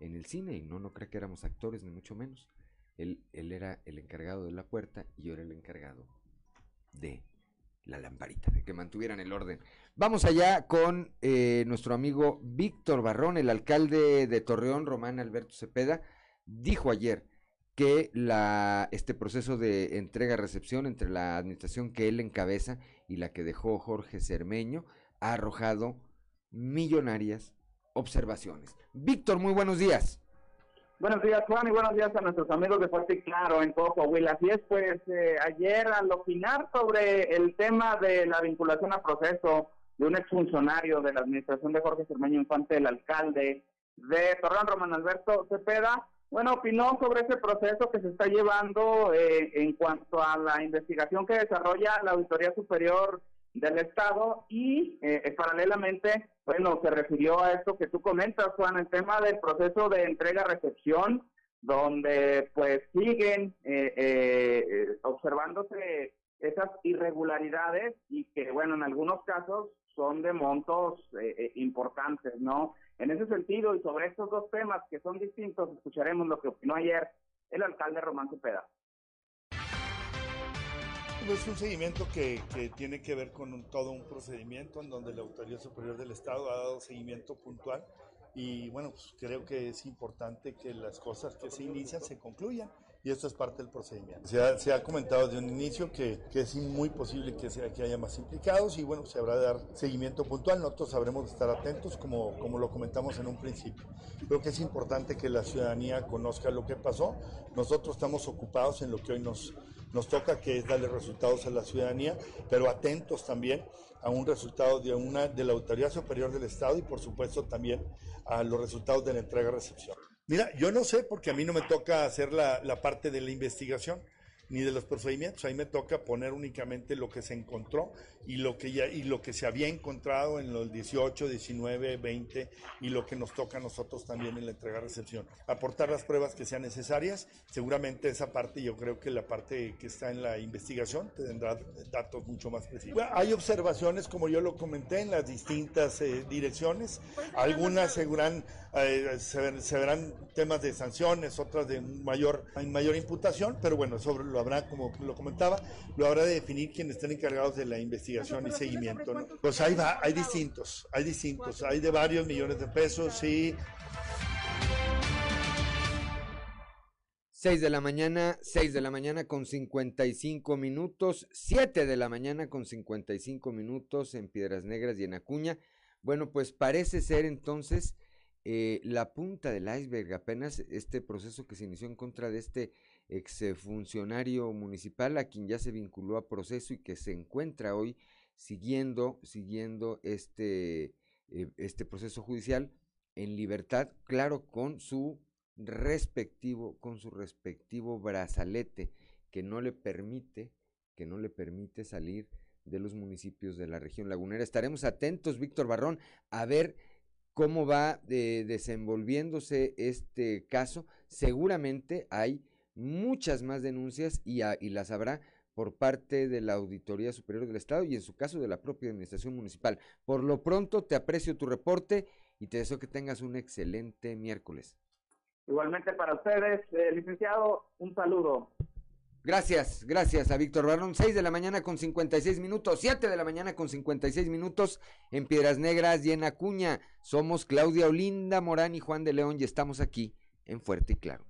en el cine y no, no creo que éramos actores ni mucho menos. Él, él era el encargado de la puerta y yo era el encargado de la lamparita, de que mantuvieran el orden. Vamos allá con eh, nuestro amigo Víctor Barrón, el alcalde de Torreón, Román Alberto Cepeda, dijo ayer que la, este proceso de entrega-recepción entre la administración que él encabeza y la que dejó Jorge Cermeño ha arrojado millonarias observaciones. Víctor, muy buenos días. Buenos días, Juan, y buenos días a nuestros amigos de Fuerte Claro en todo Coahuila. Así es, pues eh, ayer al opinar sobre el tema de la vinculación a proceso de un exfuncionario de la administración de Jorge Cermeño Infante, el alcalde de Torreón, Román Alberto Cepeda, bueno, opinó sobre ese proceso que se está llevando eh, en cuanto a la investigación que desarrolla la Auditoría Superior del Estado y eh, eh, paralelamente, bueno, se refirió a esto que tú comentas, Juan, el tema del proceso de entrega-recepción, donde pues siguen eh, observándose esas irregularidades y que, bueno, en algunos casos son de montos importantes, ¿no? En ese sentido, y sobre estos dos temas que son distintos, escucharemos lo que opinó ayer el alcalde Román Cepeda. Es un seguimiento que, que tiene que ver con todo un procedimiento en donde la Autoridad Superior del Estado ha dado seguimiento puntual y bueno, pues creo que es importante que las cosas que se inician se concluyan y esto es parte del procedimiento. Se ha, se ha comentado desde un inicio que, que es muy posible que, sea, que haya más implicados y bueno, se habrá de dar seguimiento puntual. Nosotros sabremos estar atentos como, como lo comentamos en un principio. Creo que es importante que la ciudadanía conozca lo que pasó. Nosotros estamos ocupados en lo que hoy nos, nos toca, que es darle resultados a la ciudadanía, pero atentos también a un resultado de, una, de la Autoridad Superior del Estado y por supuesto también a los resultados de la entrega-recepción. Mira, yo no sé porque a mí no me toca hacer la, la parte de la investigación ni de los procedimientos. Ahí me toca poner únicamente lo que se encontró y lo que ya y lo que se había encontrado en los 18, 19, 20 y lo que nos toca a nosotros también en la entrega recepción. Aportar las pruebas que sean necesarias. Seguramente esa parte, yo creo que la parte que está en la investigación tendrá datos mucho más precisos. Bueno, hay observaciones, como yo lo comenté, en las distintas eh, direcciones. Algunas se verán, eh, se, ver- se verán temas de sanciones, otras de mayor, mayor imputación, pero bueno, sobre lo habrá, como lo comentaba, lo habrá de definir quienes estén encargados de la investigación y seguimiento. ¿no? Pues ahí va, hay distintos, hay distintos, hay de varios millones de pesos, sí. 6 de la mañana, 6 de la mañana con 55 minutos, 7 de la mañana con 55 minutos en Piedras Negras y en Acuña. Bueno, pues parece ser entonces eh, la punta del iceberg, apenas este proceso que se inició en contra de este exfuncionario municipal a quien ya se vinculó a proceso y que se encuentra hoy siguiendo, siguiendo este, eh, este proceso judicial en libertad, claro, con su respectivo, con su respectivo brazalete que no le permite, que no le permite salir de los municipios de la región lagunera. Estaremos atentos, Víctor Barrón, a ver cómo va eh, desenvolviéndose este caso. Seguramente hay muchas más denuncias y, a- y las habrá por parte de la Auditoría Superior del Estado y en su caso de la propia Administración Municipal. Por lo pronto te aprecio tu reporte y te deseo que tengas un excelente miércoles. Igualmente para ustedes, eh, licenciado, un saludo. Gracias, gracias a Víctor Barrón. 6 de la mañana con 56 minutos, 7 de la mañana con 56 minutos en Piedras Negras y en Acuña. Somos Claudia Olinda Morán y Juan de León y estamos aquí en Fuerte y Claro.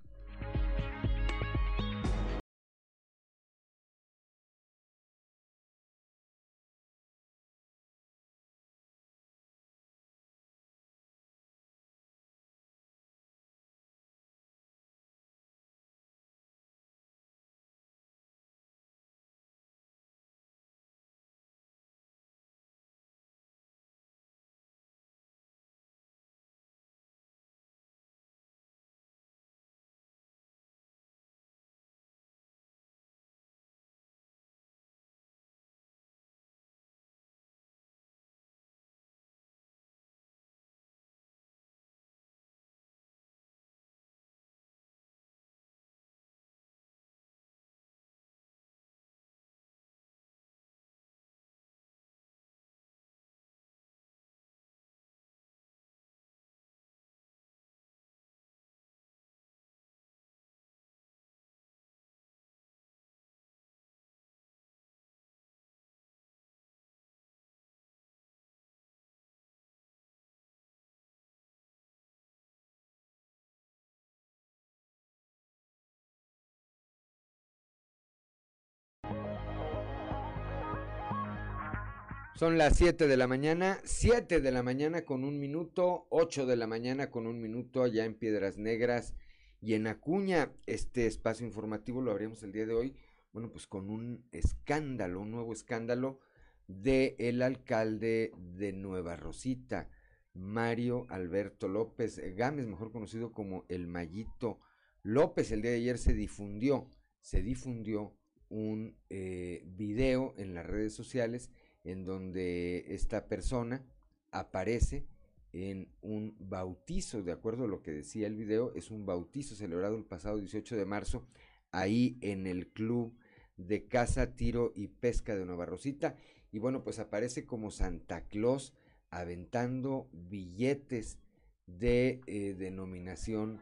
Son las 7 de la mañana, 7 de la mañana con un minuto, 8 de la mañana con un minuto allá en Piedras Negras y en Acuña. Este espacio informativo lo abrimos el día de hoy, bueno, pues con un escándalo, un nuevo escándalo de el alcalde de Nueva Rosita, Mario Alberto López Gámez, mejor conocido como el Mayito López. El día de ayer se difundió, se difundió un eh, video en las redes sociales en donde esta persona aparece en un bautizo, de acuerdo a lo que decía el video, es un bautizo celebrado el pasado 18 de marzo ahí en el club de caza, tiro y pesca de Nueva Rosita. Y bueno, pues aparece como Santa Claus aventando billetes de eh, denominación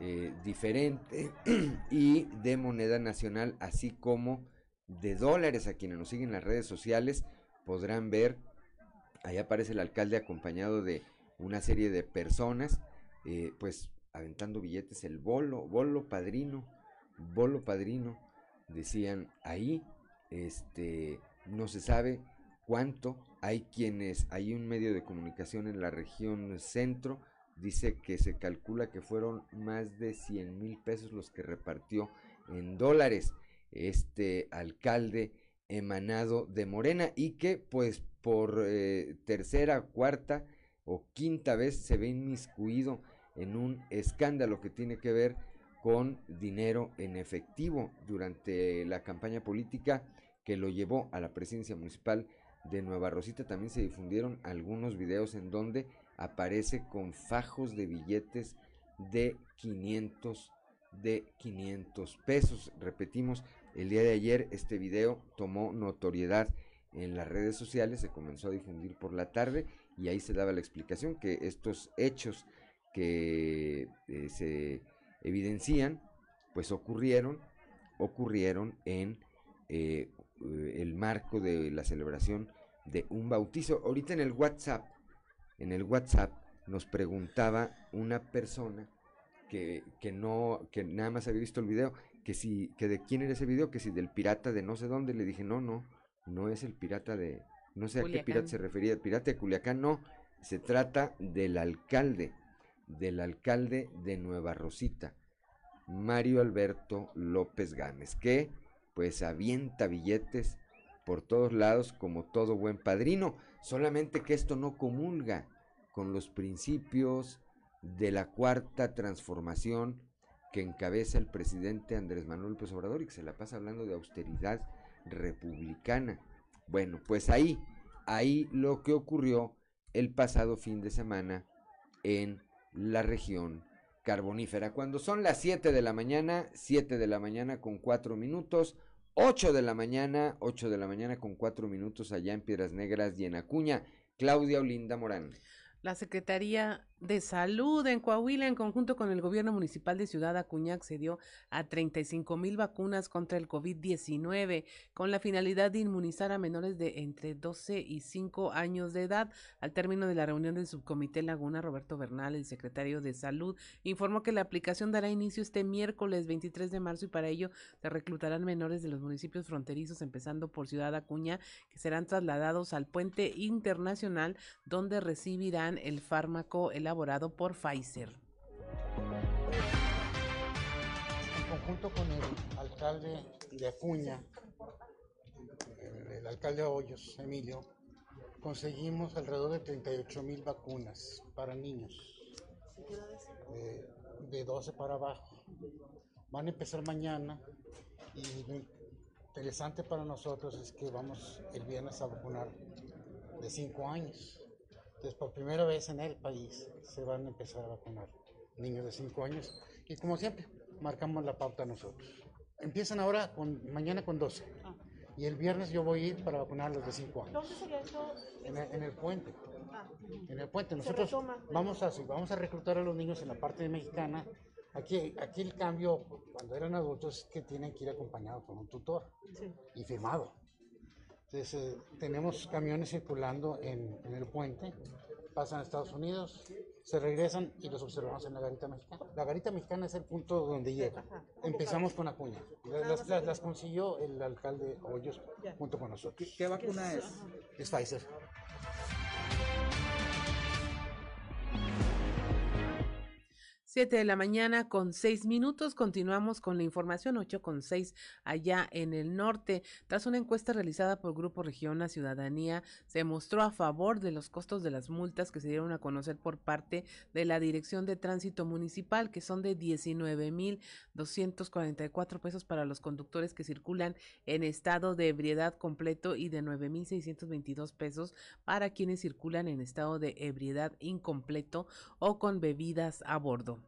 eh, diferente y de moneda nacional, así como de dólares a quienes nos siguen en las redes sociales podrán ver, ahí aparece el alcalde acompañado de una serie de personas, eh, pues aventando billetes, el bolo, bolo padrino, bolo padrino, decían ahí, este, no se sabe cuánto, hay quienes, hay un medio de comunicación en la región centro, dice que se calcula que fueron más de 100 mil pesos los que repartió en dólares este alcalde emanado de Morena y que pues por eh, tercera, cuarta o quinta vez se ve inmiscuido en un escándalo que tiene que ver con dinero en efectivo durante la campaña política que lo llevó a la presidencia municipal de Nueva Rosita. También se difundieron algunos videos en donde aparece con fajos de billetes de 500 de 500 pesos. Repetimos, el día de ayer este video tomó notoriedad en las redes sociales, se comenzó a difundir por la tarde y ahí se daba la explicación que estos hechos que eh, se evidencian, pues ocurrieron, ocurrieron en eh, el marco de la celebración de un bautizo. Ahorita en el WhatsApp, en el WhatsApp nos preguntaba una persona que, que no, que nada más había visto el video, que si, que de quién era ese video, que si del pirata de no sé dónde, le dije, no, no, no es el pirata de, no sé a qué pirata se refería, el pirata de Culiacán, no, se trata del alcalde, del alcalde de Nueva Rosita, Mario Alberto López Gámez, que pues avienta billetes por todos lados como todo buen padrino, solamente que esto no comulga con los principios de la cuarta transformación que encabeza el presidente Andrés Manuel López Obrador y que se la pasa hablando de austeridad republicana. Bueno, pues ahí, ahí lo que ocurrió el pasado fin de semana en la región carbonífera. Cuando son las 7 de la mañana, 7 de la mañana con 4 minutos, 8 de la mañana, 8 de la mañana con 4 minutos allá en Piedras Negras y en Acuña. Claudia Olinda Morán. La Secretaría de Salud en Coahuila, en conjunto con el gobierno municipal de Ciudad Acuña, accedió a 35 mil vacunas contra el COVID-19 con la finalidad de inmunizar a menores de entre 12 y 5 años de edad. Al término de la reunión del subcomité Laguna, Roberto Bernal, el secretario de Salud, informó que la aplicación dará inicio este miércoles 23 de marzo y para ello se reclutarán menores de los municipios fronterizos, empezando por Ciudad Acuña, que serán trasladados al puente internacional donde recibirán el fármaco, elaborado por Pfizer. En conjunto con el alcalde de Acuña, el, alcalde Hoyos, Emilio, conseguimos alrededor de 38 mil vacunas para niños de 12 para abajo. Van a empezar mañana y lo interesante para nosotros es que vamos el viernes a vacunar de 5 años. Entonces, por primera vez en el país se van a empezar a vacunar niños de 5 años y como siempre, marcamos la pauta nosotros. Empiezan ahora, con, mañana con 12 ah. y el viernes yo voy a ir para vacunar a los de 5 años. ¿Dónde sería eso? En el, puente. Ah. En el puente. Nosotros vamos a, vamos a reclutar a los niños en la parte mexicana. Aquí, aquí el cambio, cuando eran adultos, es que tienen que ir acompañados con un tutor y firmado. Entonces, eh, tenemos camiones circulando en, el puente, pasan a Estados Unidos, se regresan y los observamos en la garita mexicana. La garita mexicana es el punto donde llega. Empezamos con Acuña. Las, las, las consiguió el alcalde Hoyos junto con nosotros. ¿Qué, vacuna es? Es Pfizer. 7 de la mañana con seis minutos. Continuamos con la información, 8 con 6 allá en el norte. Tras una encuesta realizada por Grupo Región Ciudadanía, se mostró a favor de los costos de las multas que se dieron a conocer por parte de la Dirección de Tránsito Municipal, que son de 19.244 pesos para los conductores que circulan en estado de ebriedad completo y de 9.622 pesos para quienes circulan en estado de ebriedad incompleto o con bebidas a bordo.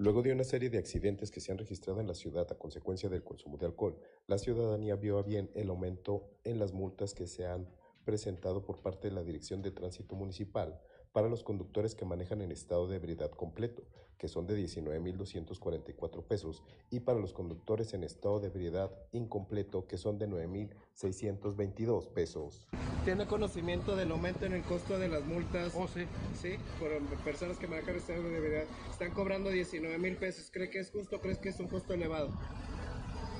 Luego de una serie de accidentes que se han registrado en la ciudad a consecuencia del consumo de alcohol, la ciudadanía vio a bien el aumento en las multas que se han presentado por parte de la Dirección de Tránsito Municipal para los conductores que manejan en estado de ebriedad completo, que son de 19.244 pesos, y para los conductores en estado de ebriedad incompleto, que son de 9.622 pesos. ¿Tiene conocimiento del aumento en el costo de las multas? Oh, sí. Sí, por personas que manejan estado de ebriedad. Están cobrando 19 mil pesos. ¿Cree que es justo o crees que es un costo elevado?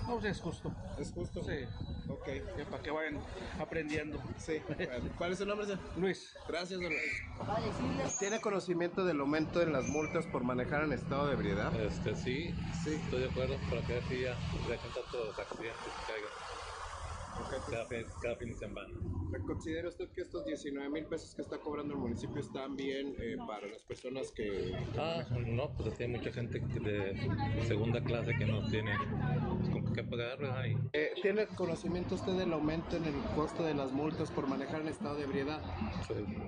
No, pues es justo. ¿Es justo? Sí. Ok. Para que vayan aprendiendo. Sí. ¿Cuál es su nombre, señor? Luis. Gracias, don Luis. ¿Tiene conocimiento del aumento en las multas por manejar en estado de ebriedad? Este, sí, sí, estoy de acuerdo, para que así ya dejen todos los accidentes que caigan. Cada, fin, cada fin de semana. ¿Considera usted que estos 19 mil pesos que está cobrando el municipio están bien eh, para las personas que... Ah, no, pues así hay mucha gente de segunda clase que no tiene pues, con qué pagar, ¿verdad? Y- Eh, ¿Tiene conocimiento usted del aumento en el costo de las multas por manejar en estado de ebriedad?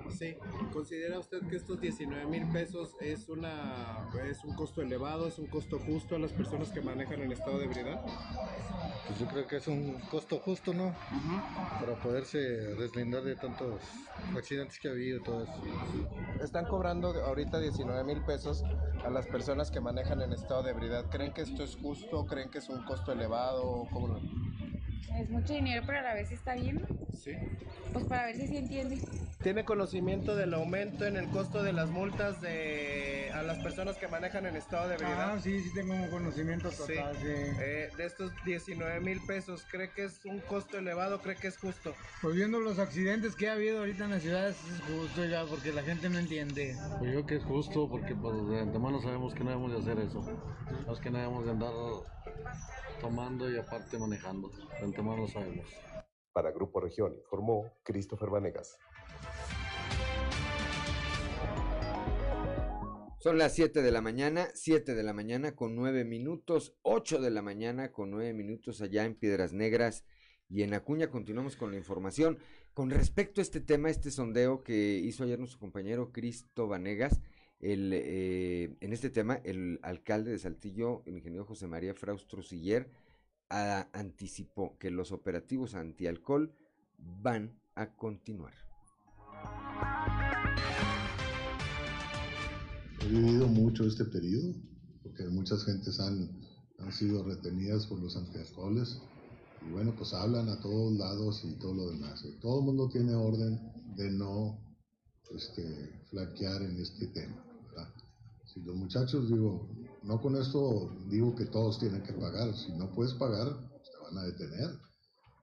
Sí. ¿Considera usted que estos 19 mil pesos es, una, es un costo elevado, es un costo justo a las personas que manejan en estado de ebriedad? Pues yo creo que es un costo justo, ¿no? Para poderse deslindar de tantos accidentes que ha habido y todo eso. Están cobrando ahorita 19 mil pesos a las personas que manejan en estado de ebriedad. ¿Creen que esto es justo? ¿Creen que es un costo elevado? ¿Cómo lo- Es mucho dinero, pero a la vez está bien. Sí. Pues para ver si sí entiende. ¿Tiene conocimiento del aumento en el costo de las multas de a las personas que manejan en estado de ebriedad? Ah, sí, sí tengo un conocimiento total, sí. Eh, de estos 19 mil pesos, ¿cree que es un costo elevado? ¿Cree que es justo? Pues viendo los accidentes que ha habido ahorita en las ciudades es justo ya, porque la gente no entiende. Pues yo creo que es justo porque pues de antemano sabemos que no debemos de hacer eso. Sabemos que no debemos de andar tomando y aparte manejando. De antemano lo sabemos. Para Grupo Región informó Christopher Vanegas. Son las 7 de la mañana, 7 de la mañana con 9 minutos, 8 de la mañana con 9 minutos allá en Piedras Negras y en Acuña. Continuamos con la información. Con respecto a este tema, este sondeo que hizo ayer nuestro compañero Cristo Vanegas, eh, en este tema, el alcalde de Saltillo, el ingeniero José María Fraustro Siller, a- anticipó que los operativos antialcohol van a continuar. He vivido mucho este periodo, porque muchas gentes han, sido retenidas por los antialcoholes y bueno, pues hablan a todos lados y todo lo demás. Todo el mundo tiene orden de no este, flaquear en este tema. Si los muchachos, digo, no con esto digo que todos tienen que pagar, si no puedes pagar, pues te van a detener.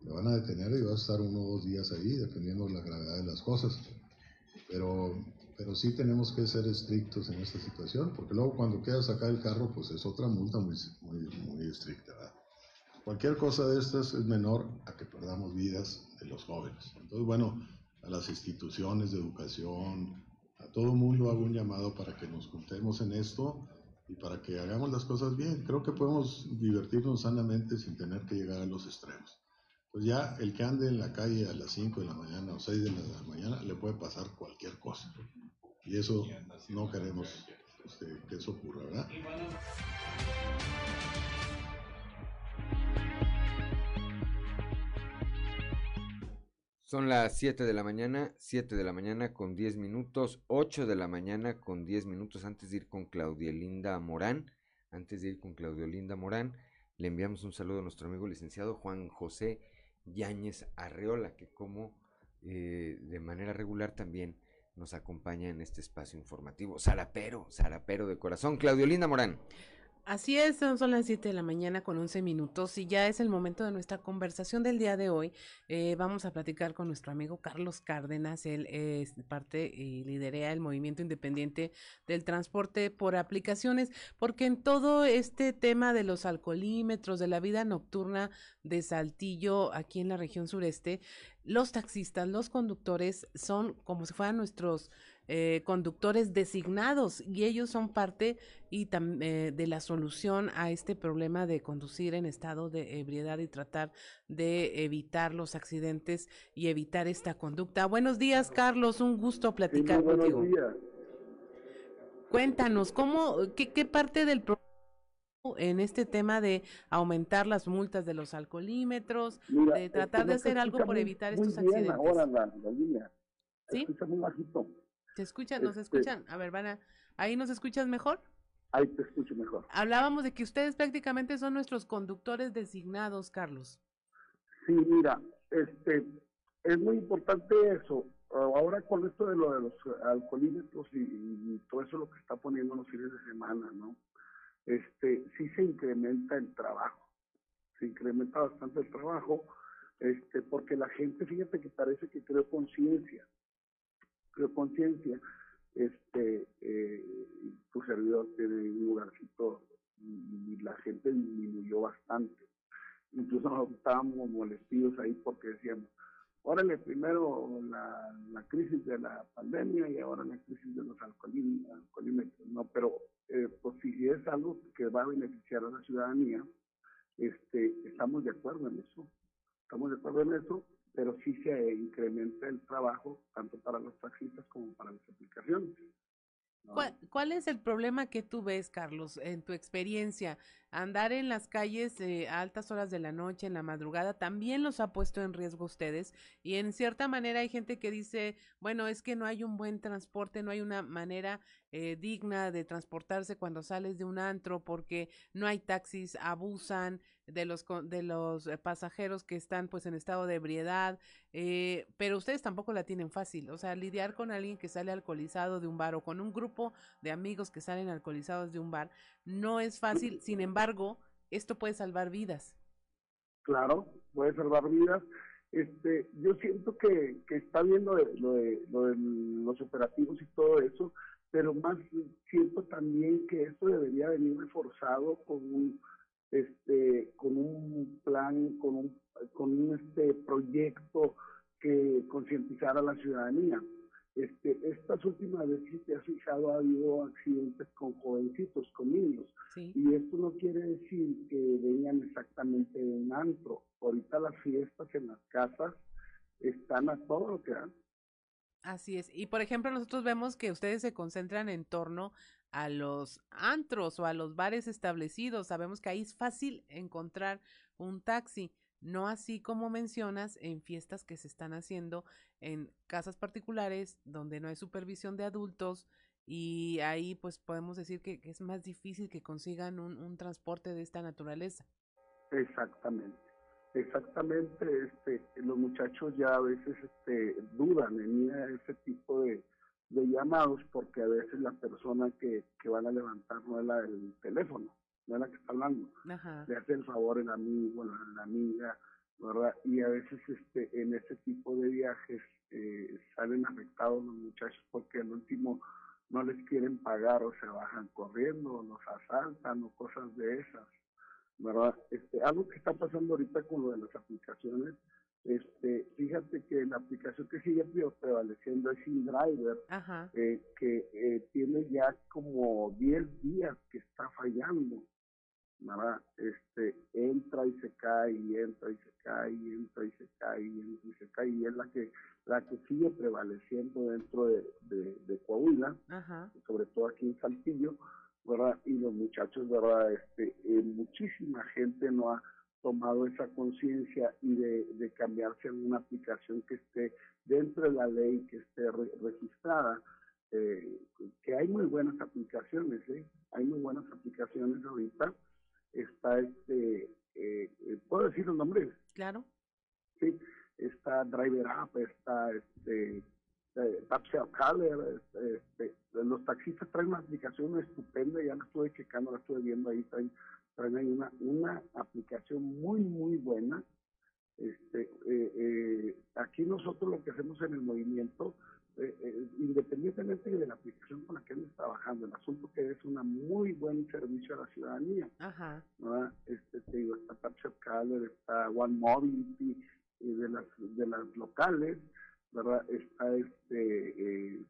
Te van a detener y vas a estar uno o dos días ahí, dependiendo de la gravedad de las cosas. Pero, pero sí tenemos que ser estrictos en esta situación, porque luego cuando quieras sacar el carro, pues es otra multa muy, muy, muy estricta. ¿verdad? Cualquier cosa de estas es menor a que perdamos vidas de los jóvenes. Entonces, bueno, a las instituciones de educación, a todo mundo hago un llamado para que nos juntemos en esto y para que hagamos las cosas bien. Creo que podemos divertirnos sanamente sin tener que llegar a los extremos. Pues ya el que ande en la calle a las 5 de la mañana o 6 de la mañana le puede pasar cualquier cosa. Y eso no queremos este, que eso ocurra, ¿verdad? Son las 7 de la mañana, 7 de la mañana con 10 minutos, 8 de la mañana con 10 minutos antes de ir con Claudia Linda Morán. Antes de ir con Claudia Linda Morán, le enviamos un saludo a nuestro amigo licenciado Juan José Yáñez Arreola, que como eh, de manera regular también nos acompaña en este espacio informativo. Sarapero, Sarapero de corazón. Claudio Linda Morán. Así es, son, las 7 de la mañana con 11 minutos y ya es el momento de nuestra conversación del día de hoy. Eh, vamos a platicar con nuestro amigo Carlos Cárdenas, él es parte y liderea el movimiento independiente del transporte por aplicaciones, porque en todo este tema de los alcoholímetros, de la vida nocturna de Saltillo aquí en la región sureste, los taxistas, los conductores son como si fueran nuestros eh, conductores designados y ellos son parte y tam- eh, de la solución a este problema de conducir en estado de ebriedad y tratar de evitar los accidentes y evitar esta conducta. Buenos días, Carlos, un gusto platicar buenos contigo. días. Cuéntanos, ¿cómo, qué, qué parte del problema en este tema de aumentar las multas de los alcoholímetros, Mira, de tratar de se hacer algo por evitar estos accidentes? ahora la, la ¿Sí? muy bajito. ¿Se escuchan? ¿Nos Este- escuchan? A ver, van a, ¿ahí nos escuchas mejor? Ahí te escucho mejor. Hablábamos de que ustedes prácticamente son nuestros conductores designados, Carlos. Sí, mira, este, es muy importante eso. Ahora con esto de lo de los alcoholímetros y, y todo eso lo que está poniendo los fines de semana, ¿no? Este, sí se incrementa el trabajo, se incrementa bastante el trabajo, este, porque la gente, fíjate que parece que creó conciencia, conciencia, este, eh, tu servidor tiene un lugarcito y, la gente disminuyó bastante. Incluso nosotros estábamos molestidos ahí porque decíamos, órale, primero la, la crisis de la pandemia y ahora la crisis de los alcoholí- alcoholímetros, ¿no? Pero eh, pues si es algo que va a beneficiar a la ciudadanía, este, estamos de acuerdo en eso, estamos de acuerdo en eso, pero sí se incrementa el trabajo tanto para los taxistas como para las aplicaciones. ¿Cuál, es el problema que tú ves, Carlos, en tu experiencia? Andar en las calles eh, a altas horas de la noche, en la madrugada, también los ha puesto en riesgo ustedes. Y en cierta manera hay gente que dice, bueno, es que no hay un buen transporte, no hay una manera eh, digna de transportarse cuando sales de un antro porque no hay taxis, abusan de los de los eh, pasajeros que están pues en estado de ebriedad, eh, pero ustedes tampoco la tienen fácil, o sea, lidiar con alguien que sale alcoholizado de un bar o con un grupo de amigos que salen alcoholizados de un bar no es fácil, sin embargo, esto puede salvar vidas. Claro, puede salvar vidas. Este, yo siento que, que está bien lo, de, lo de los operativos y todo eso, pero más siento también que esto debería venir reforzado con un, este, con un plan, con un, con un este proyecto que concientizara a la ciudadanía. Este, estas últimas veces, te has fijado, ha habido accidentes con jovencitos, con niños. Y esto no quiere decir que vengan exactamente de un antro. Ahorita las fiestas en las casas están a todo lo que dan. Así es. Y por ejemplo, nosotros vemos que ustedes se concentran en torno a los antros o a los bares establecidos. Sabemos que ahí es fácil encontrar un taxi. No así como mencionas en fiestas que se están haciendo en casas particulares donde no hay supervisión de adultos y ahí pues podemos decir que, que es más difícil que consigan un, un transporte de esta naturaleza. Exactamente, exactamente. Este, los muchachos ya a veces este, dudan en ir a ese tipo de, de llamados porque a veces la persona que, que van a levantar no es la del teléfono, no es la que está hablando. Ajá. Le hace el favor el amigo, la, la amiga, ¿verdad? Y a veces este, en ese tipo de viajes eh, salen afectados los muchachos porque al último no les quieren pagar o se bajan corriendo, o los asaltan o cosas de esas. ¿Verdad? Este, algo que está pasando ahorita con lo de las aplicaciones, este, fíjate que la aplicación que sigue pre- prevaleciendo es InDriver, eh, que eh, tiene ya como 10 días que está fallando, ¿verdad? Este, entra y se cae, y entra y se cae, y entra y se cae, y entra y se cae, y es la que, la que sigue prevaleciendo dentro de, de, de Coahuila, Ajá. sobre todo aquí en Saltillo, ¿verdad? Y los muchachos, ¿verdad? Este, eh, muchísima gente no ha tomado esa conciencia y de, de cambiarse a una aplicación que esté dentro de la ley, que esté re- registrada, eh, que hay muy buenas aplicaciones, ¿eh? Hay muy buenas aplicaciones ahorita. Está este, eh, ¿puedo decir los nombres? Claro. Sí, está Driver App, está este, eh, Taxi Caller, este, este, los taxistas traen una aplicación estupenda, ya la estuve checando, la estuve viendo ahí, traen, traen ahí una, una aplicación muy, muy buena. Este, eh, eh, aquí nosotros lo que hacemos en el movimiento, eh, eh, independientemente de la aplicación con la que estamos trabajando, el asunto que es un muy buen servicio a la ciudadanía. Ajá. ¿verdad? Este, te digo, está Caller, está One Mobility, y de las, de las locales, ¿verdad? Está este, eh,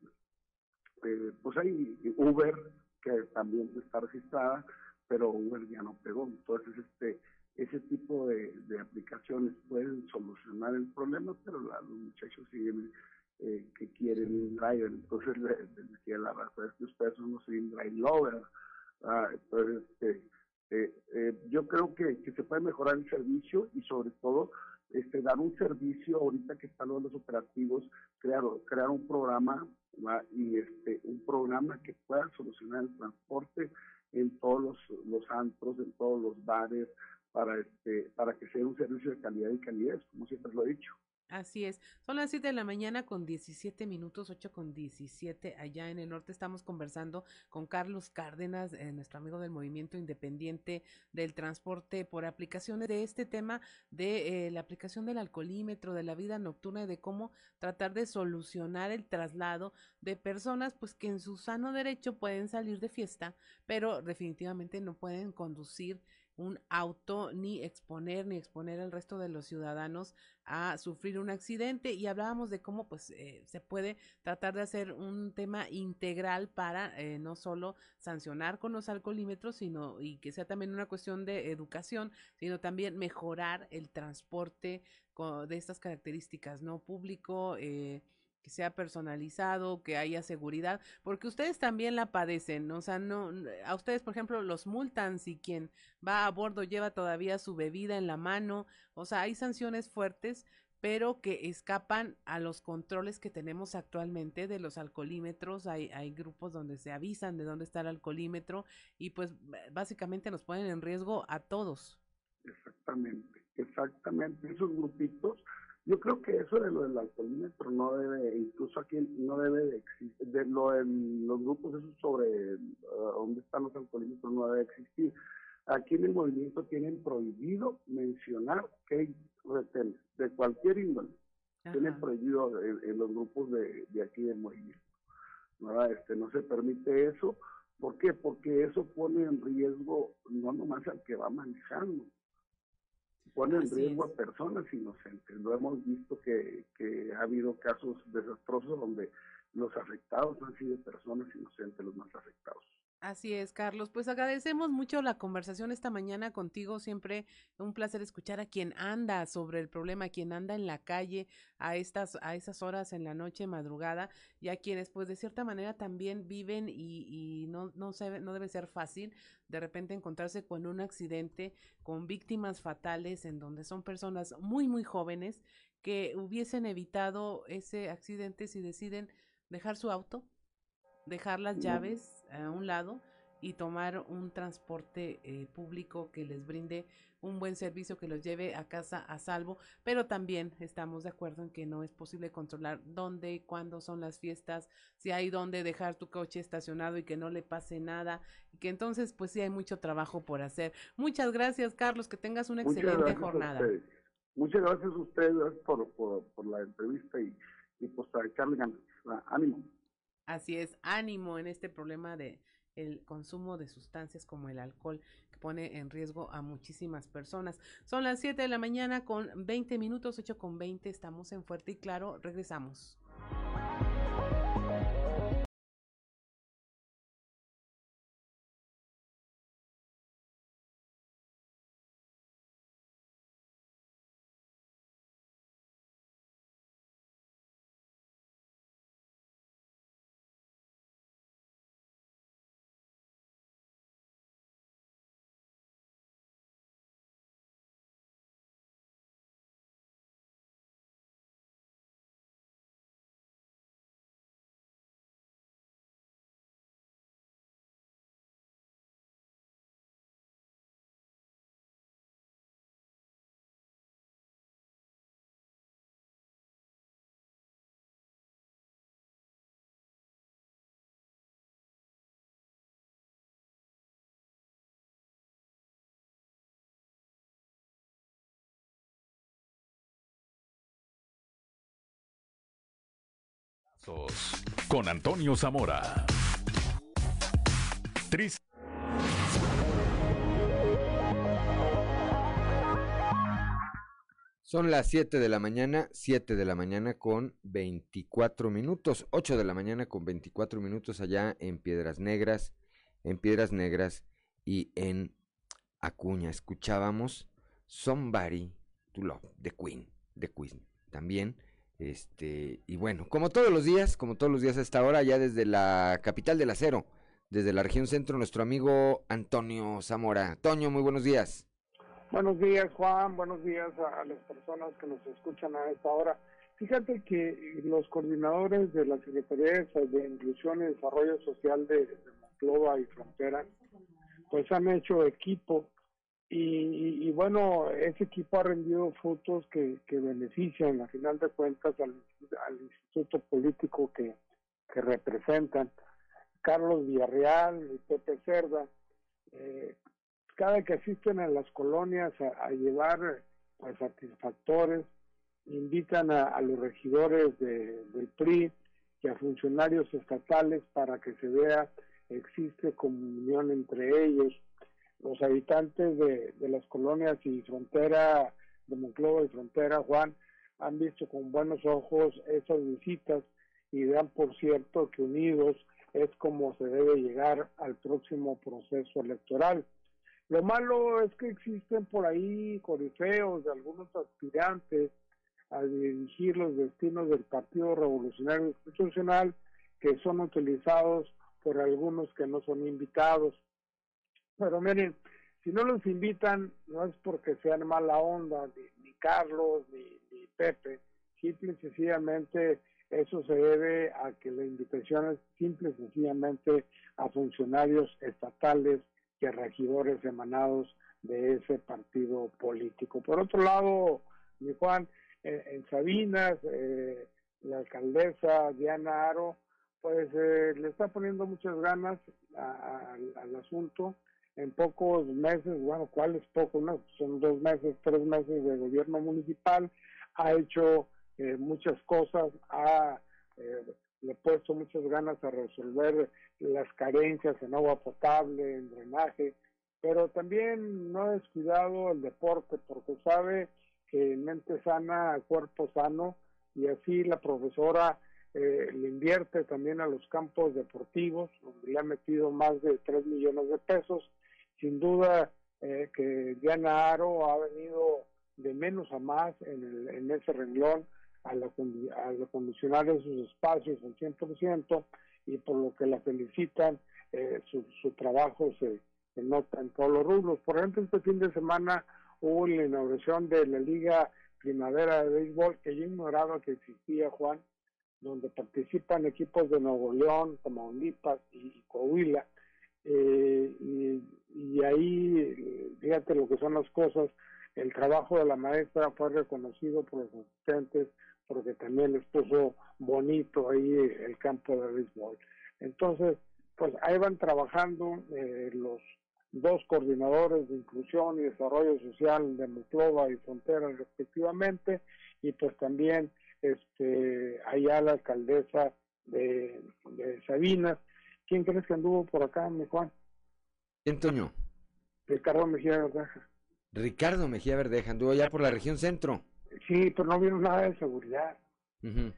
eh, pues hay Uber, que también está registrada, pero Uber ya no pegó. Entonces, este, ese tipo de, de aplicaciones pueden solucionar el problema, pero la- los muchachos siguen eh, que quieren un driver. Entonces, le, le decía la razón es que ustedes son unos drive lovers. Ah, entonces, este, eh, eh, yo creo que, que se puede mejorar el servicio y sobre todo este, dar un servicio ahorita que están los operativos, crear, crear un programa y este, un programa que pueda solucionar el transporte en todos los, los antros, en todos los bares, para, este, para que sea un servicio de calidad y calidez, como siempre lo he dicho. Así es. Son las 7 de la mañana con 17 minutos, 8 con 17. Allá en el norte estamos conversando con Carlos Cárdenas, eh, nuestro amigo del Movimiento Independiente del Transporte por aplicaciones de este tema de eh, la aplicación del alcoholímetro, de la vida nocturna y de cómo tratar de solucionar el traslado de personas pues que en su sano derecho pueden salir de fiesta, pero definitivamente no pueden conducir un auto ni exponer ni exponer al resto de los ciudadanos a sufrir un accidente. Y hablábamos de cómo pues eh, se puede tratar de hacer un tema integral para eh, no solo sancionar con los alcoholímetros sino y que sea también una cuestión de educación sino también mejorar el transporte de estas características no público eh, que sea personalizado, que haya seguridad, porque ustedes también la padecen, o sea, no, a ustedes, por ejemplo, los multan si quien va a bordo lleva todavía su bebida en la mano, o sea, hay sanciones fuertes, pero que escapan a los controles que tenemos actualmente de los alcoholímetros, hay, hay grupos donde se avisan de dónde está el alcoholímetro y pues básicamente nos ponen en riesgo a todos. Exactamente, exactamente, esos grupitos yo creo que eso de lo del alcoholímetro no debe, incluso aquí no debe de existir, de lo en los grupos esos sobre uh, dónde están los alcoholímetros no debe existir. Aquí en el movimiento tienen prohibido mencionar que hay retenes de cualquier índole. Tienen prohibido en, los grupos de, de, aquí del movimiento. ¿no? Este, no se permite eso. ¿Por qué? Porque eso pone en riesgo no nomás al que va manejando, pone en riesgo a personas inocentes. Lo hemos visto que, que ha habido casos desastrosos donde los afectados han sido personas inocentes los más afectados. Así es, Carlos. Pues agradecemos mucho la conversación esta mañana contigo. Siempre un placer escuchar a quien anda sobre el problema, a quien anda en la calle a estas, a esas horas en la noche, madrugada, y a quienes, pues, de cierta manera también viven y, y no, no, se, no debe ser fácil de repente encontrarse con un accidente, con víctimas fatales, en donde son personas muy, muy jóvenes que hubiesen evitado ese accidente si deciden dejar su auto, dejar las llaves a un lado y tomar un transporte eh, público que les brinde un buen servicio que los lleve a casa a salvo, pero también estamos de acuerdo en que no es posible controlar dónde y cuándo son las fiestas, si hay dónde dejar tu coche estacionado y que no le pase nada, y que entonces pues sí hay mucho trabajo por hacer. Muchas gracias Carlos, que tengas una excelente jornada. Muchas gracias a ustedes por, por, por la entrevista y, y pues echarle ganas. Ánimo. Así es, ánimo en este problema de el consumo de sustancias como el alcohol que pone en riesgo a muchísimas personas. Son las 7 de la mañana con 20 minutos, 8 con 20, estamos en Fuerte y Claro, regresamos. Con Antonio Zamora. Tris Son las 7 de la mañana, 7 de la mañana con 24 minutos, 8 de la mañana con 24 minutos allá en Piedras Negras, en Piedras Negras y en Acuña. Escuchábamos Somebody to Love, de Queen, de Queen. También este, y bueno, como todos los días, como todos los días a esta hora, ya desde la capital del acero, desde la región centro, nuestro amigo Antonio Zamora. Toño, muy buenos días. Buenos días, Juan. Buenos días a las personas que nos escuchan a esta hora. Fíjate que los coordinadores de la Secretaría de Inclusión y Desarrollo Social de, de y Frontera, pues han hecho equipo y, y, bueno, ese equipo ha rendido frutos que, que benefician, a final de cuentas, al, instituto político que, que representan. Carlos Villarreal y Pepe Cerda, eh, cada que asisten a las colonias a, a llevar pues, satisfactores, invitan a, a los regidores de, del PRI y a funcionarios estatales para que se vea existe comunión entre ellos. Los habitantes de, las colonias y frontera de Monclova y frontera, Juan, han visto con buenos ojos esas visitas y dan por cierto que unidos es como se debe llegar al próximo proceso electoral. Lo malo es que existen por ahí corifeos de algunos aspirantes a dirigir los destinos del Partido Revolucionario Institucional que son utilizados por algunos que no son invitados. Pero miren, si no los invitan, no es porque sean mala onda, ni, ni Carlos, ni, ni Pepe, simple y sencillamente eso se debe a que la invitación es simple y sencillamente a funcionarios estatales y a regidores emanados de ese partido político. Por otro lado, mi Juan, eh, en Sabinas, eh, la alcaldesa Diana Aro, pues eh, le está poniendo muchas ganas al asunto. En pocos meses, bueno, ¿cuáles pocos? No, son dos meses, tres meses de gobierno municipal, ha hecho eh, muchas cosas, ha eh, le puesto muchas ganas a resolver las carencias en agua potable, en drenaje, pero también no ha descuidado el deporte porque sabe que mente sana, cuerpo sano, y así la profesora eh, le invierte también a los campos deportivos, donde le ha metido más de 3 millones de pesos. Sin duda eh, que Diana Aro ha venido de menos a más en, el, en ese renglón a, la, a condicionar esos espacios al 100% y por lo que la felicitan, eh, su, su trabajo se, nota en todos los rubros. Por ejemplo, este fin de semana hubo la inauguración de la Liga Primavera de Béisbol, que yo ignoraba que existía, Juan, donde participan equipos de Nuevo León, Tamaulipas y Coahuila. Eh, y, ahí, fíjate lo que son las cosas, el trabajo de la maestra fue reconocido por los asistentes porque también les puso bonito ahí el campo de béisbol. Entonces, pues ahí van trabajando eh, los dos coordinadores de inclusión y desarrollo social de Muclova y Frontera respectivamente, y pues también este allá la alcaldesa de, de Sabinas. ¿Quién crees que anduvo por acá, mi Juan? Antonio. Ricardo Mejía Verdeja. Ricardo Mejía Verdeja, anduvo allá por la región centro. Sí, pero no vino nada de seguridad. Uh -huh.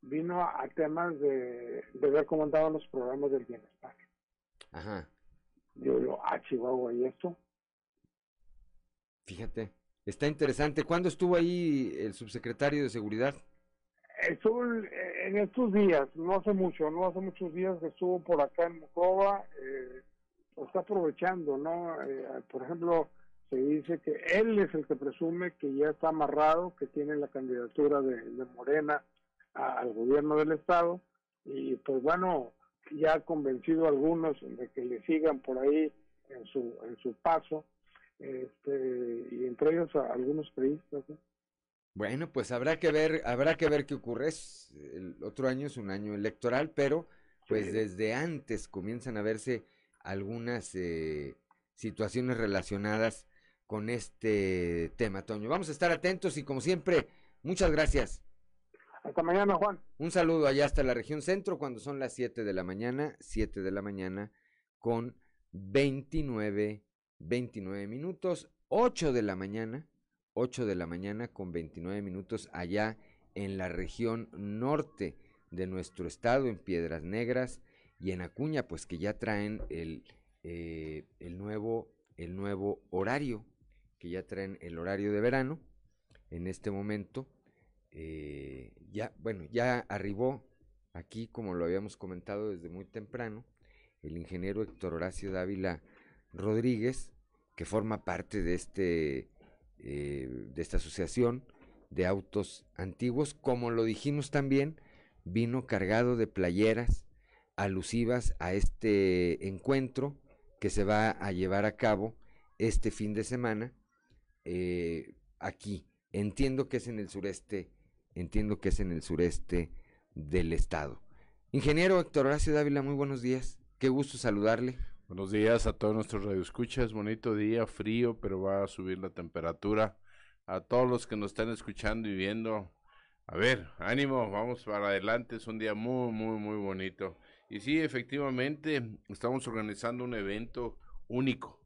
Vino a, a temas de, de, ver cómo andaban los programas del bienestar. Ajá. Yo digo, ah, Chihuahua, ¿y esto? Fíjate, está interesante. ¿Cuándo estuvo ahí el subsecretario de Seguridad? Estuvo en estos días, no hace mucho, no hace muchos días que estuvo por acá en Mocova, eh, está aprovechando, ¿no? Eh, por ejemplo, se dice que él es el que presume que ya está amarrado, que tiene la candidatura de, Morena al gobierno del estado y pues bueno, ya ha convencido a algunos de que le sigan por ahí en su en su paso, este y entre ellos a algunos periodistas. ¿no? Bueno, pues habrá que ver, habrá que ver qué ocurre. Es, el otro año es un año electoral, pero pues sí. desde antes comienzan a verse algunas eh, situaciones relacionadas con este tema, Toño. Vamos a estar atentos y como siempre, muchas gracias. Hasta mañana, Juan. Un saludo allá hasta la región centro cuando son las 7 de la mañana, 7 de la mañana con 29, 29 minutos, 8 de la mañana, 8 de la mañana con 29 minutos allá en la región norte de nuestro estado, en Piedras Negras y en Acuña, pues que ya traen el, eh, el, nuevo, el nuevo horario que ya traen el horario de verano en este momento. Eh, ya, bueno, ya arribó aquí, como lo habíamos comentado desde muy temprano, el ingeniero Héctor Horacio Dávila Rodríguez, que forma parte de este eh, de esta asociación de autos antiguos, como lo dijimos también, vino cargado de playeras alusivas a este encuentro que se va a llevar a cabo este fin de semana eh, aquí. Entiendo que es en el sureste, entiendo que es en el sureste del estado. Ingeniero Héctor Horacio Dávila, muy buenos días. Qué gusto saludarle. Buenos días a todos nuestros radioescuchas. Bonito día, frío, pero va a subir la temperatura. A todos los que nos están escuchando y viendo, a ver, ánimo, vamos para adelante. Es un día muy, muy, muy bonito. Y sí, efectivamente, estamos organizando un evento único.